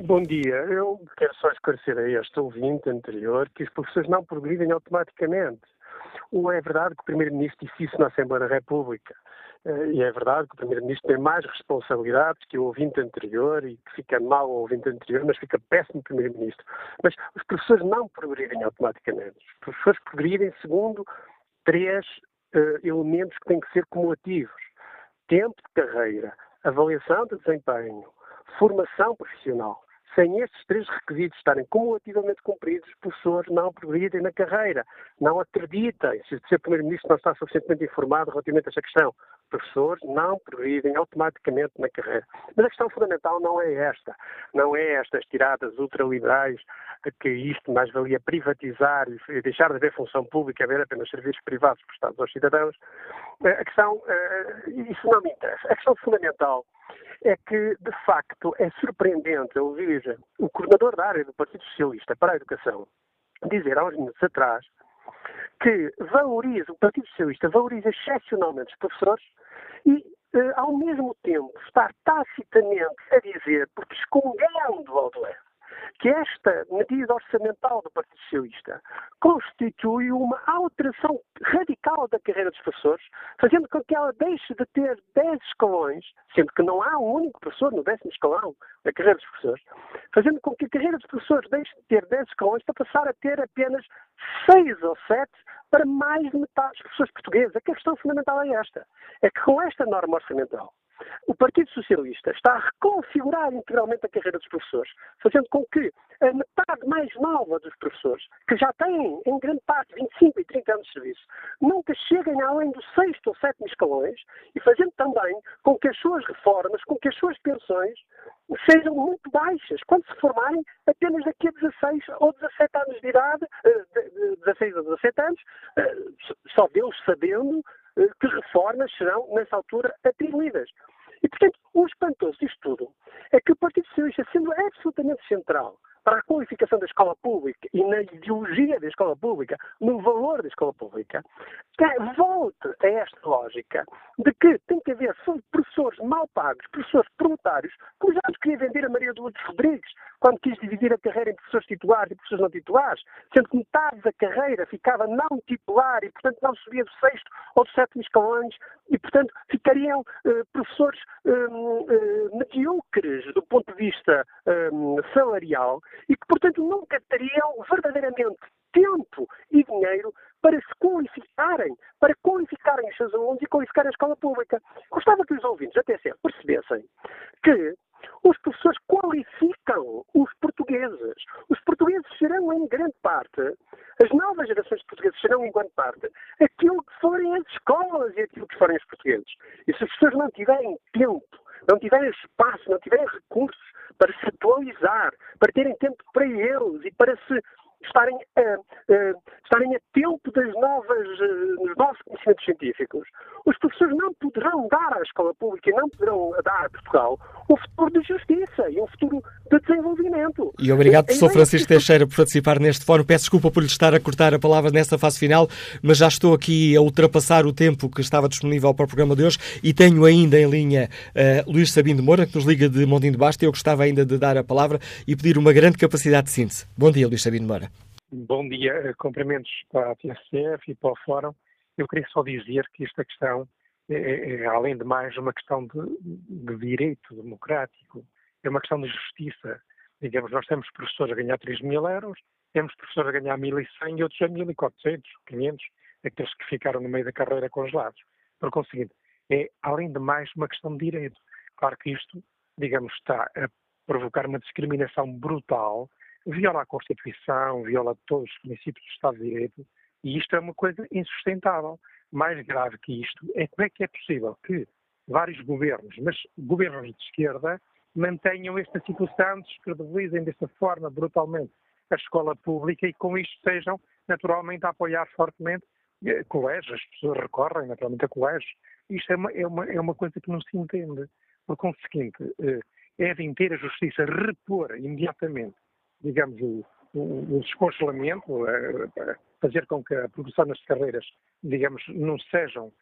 Bom dia. Eu quero só esclarecer a este ouvinte anterior que os professores não progridem automaticamente. Ou é verdade que o Primeiro-Ministro disse isso na Assembleia da República. Eh, e é verdade que o Primeiro-Ministro tem mais responsabilidades que o ouvinte anterior e que fica mal o ouvinte anterior, mas fica péssimo o Primeiro-Ministro. Mas os professores não progridem automaticamente. Os professores progridem segundo três uh, elementos que têm que ser cumulativos. Tempo de carreira, avaliação de desempenho, formação profissional. Sem estes três requisitos estarem cumulativamente cumpridos, os professores não progridem na carreira, não acreditem. Se o Sr. Primeiro-Ministro não está suficientemente informado relativamente a esta questão, professores não progridem automaticamente na carreira. Mas a questão fundamental não é esta. Não é estas tiradas ultraliberais que isto mais valia privatizar e deixar de haver função pública, haver apenas serviços privados prestados aos cidadãos. A questão, eh, isso não me interessa. A questão fundamental é que, de facto, é surpreendente ouvir o coordenador da área do Partido Socialista para a Educação dizer há uns minutos atrás que valoriza, o Partido Socialista valoriza excepcionalmente os professores e, eh, ao mesmo tempo, está tacitamente a dizer, porque escondendo ao leve, que esta medida orçamental do Partido Socialista constitui uma alteração radical da carreira dos professores, fazendo com que ela deixe de ter 10 escalões, sendo que não há um único professor no décimo escalão da carreira dos professores, fazendo com que a carreira dos professores deixe de ter 10 escalões para passar a ter apenas 6 ou 7 para mais de metade dos professores portugueses. A questão fundamental é esta, é que com esta norma orçamental, o Partido Socialista está a reconfigurar integralmente a carreira dos professores, fazendo com que a metade mais nova dos professores, que já têm, em grande parte, 25 e 30 anos de serviço, nunca cheguem além do sexto ou sétimo escalões e fazendo também com que as suas reformas, com que as suas pensões sejam muito baixas. Quando se formarem apenas daqui a 16 ou 17 anos de idade, 16 eh, ou 17 anos, eh, só Deus sabendo que reformas serão, nessa altura, atribuídas. E, portanto, o espantoso disto tudo é que o Partido Socialista, sendo absolutamente central para a qualificação da escola pública e na ideologia da escola pública, no valor da escola pública, volte a esta lógica de que tem que haver professores mal pagos, professores proletários, como já nos queria vender a Maria de Rodrigues, quando quis dividir a carreira em professores titulares e professores não titulares, sendo que metade da carreira ficava não titular e, portanto, não subia do sexto ou do sétimo escalões e, portanto, ficariam uh, professores uh, uh, medíocres do ponto de vista salarial e que, portanto, nunca teriam verdadeiramente tempo e dinheiro para se qualificarem, para qualificarem os seus alunos e qualificarem a escola pública. Gostava que os ouvintes, até sempre, percebessem que os professores qualificam os portugueses. Os portugueses serão, em grande parte, as novas gerações de portugueses serão, em grande parte, aquilo que forem as escolas e aquilo que forem os portugueses. E se as pessoas não tiverem tempo, não tiverem espaço, não tiverem recursos para se atualizar, para terem tempo para eles e para se estarem a, estarem a tempo das novas, uh, dos novos conhecimentos científicos, os professores não poderão dar à escola pública e não poderão dar a Portugal um futuro de justiça e um futuro de desenvolvimento. E obrigado, professor Francisco Teixeira, por participar neste fórum. Peço desculpa por lhe estar a cortar a palavra nesta fase final, mas já estou aqui a ultrapassar o tempo que estava disponível para o programa de hoje e tenho ainda em linha uh, Luís Sabino de Moura, que nos liga de Montinho de Basta. Eu gostava ainda de dar a palavra e pedir uma grande capacidade de síntese. Bom dia, Luís Sabino de Moura. Bom dia, eh, cumprimentos para a TSF e para o Fórum. Eu queria só dizer que esta questão é, é, é além de mais, uma questão de, de, direito democrático, é uma questão de justiça. Digamos, nós temos professores a ganhar 3 mil euros, temos professores a ganhar 1.100 e outros a 1.400, 500, aqueles que ficaram no meio da carreira congelados. Por conseguinte, é, além de mais, uma questão de direito. Claro que isto, digamos, está a provocar uma discriminação brutal viola a Constituição, viola todos os princípios do Estado de Direito, e isto é uma coisa insustentável. Mais grave que isto é como é que é possível que vários governos, mas governos de esquerda, mantenham esta situação, descredibilizem desta forma brutalmente a escola pública e com isto sejam naturalmente a apoiar fortemente eh, colégios, as pessoas recorrem naturalmente a colégios. Isto é uma, é uma, é uma coisa que não se entende. Por conseguinte, eh, é de inteira justiça repor imediatamente, digamos, o, o, o descongelamento, eh, fazer com que a produção nas carreiras, digamos, não sejam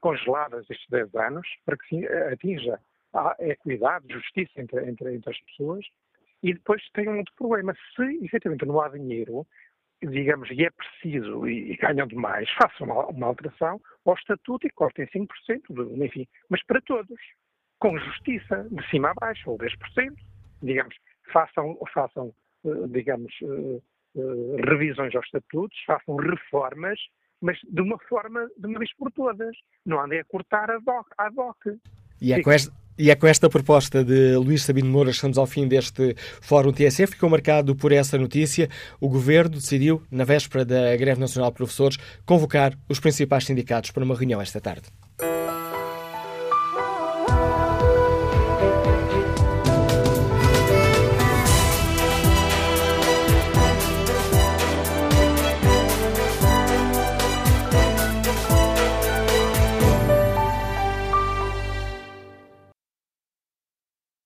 congeladas estes 10 anos, para que se atinja a equidade, justiça entre, entre, entre as pessoas. E depois tem um outro problema. Se efetivamente não há dinheiro, digamos, e é preciso, e, e ganham demais, façam uma, uma, alteração ao estatuto e cortem 5%, de, enfim, mas para todos, com justiça, de cima a baixo, ou 10%, digamos, façam, façam eh, digamos, eh, eh, revisões aos estatutos, façam reformas, mas de uma forma, de uma vez por todas. Não andem a cortar a DOC. A DOC. E é com esta, e é com esta proposta de Luís Sabino Moura que estamos ao fim deste Fórum TSF. Ficou marcado por essa notícia. O Governo decidiu, na véspera da Greve Nacional de Professores, convocar os principais sindicatos para uma reunião esta tarde.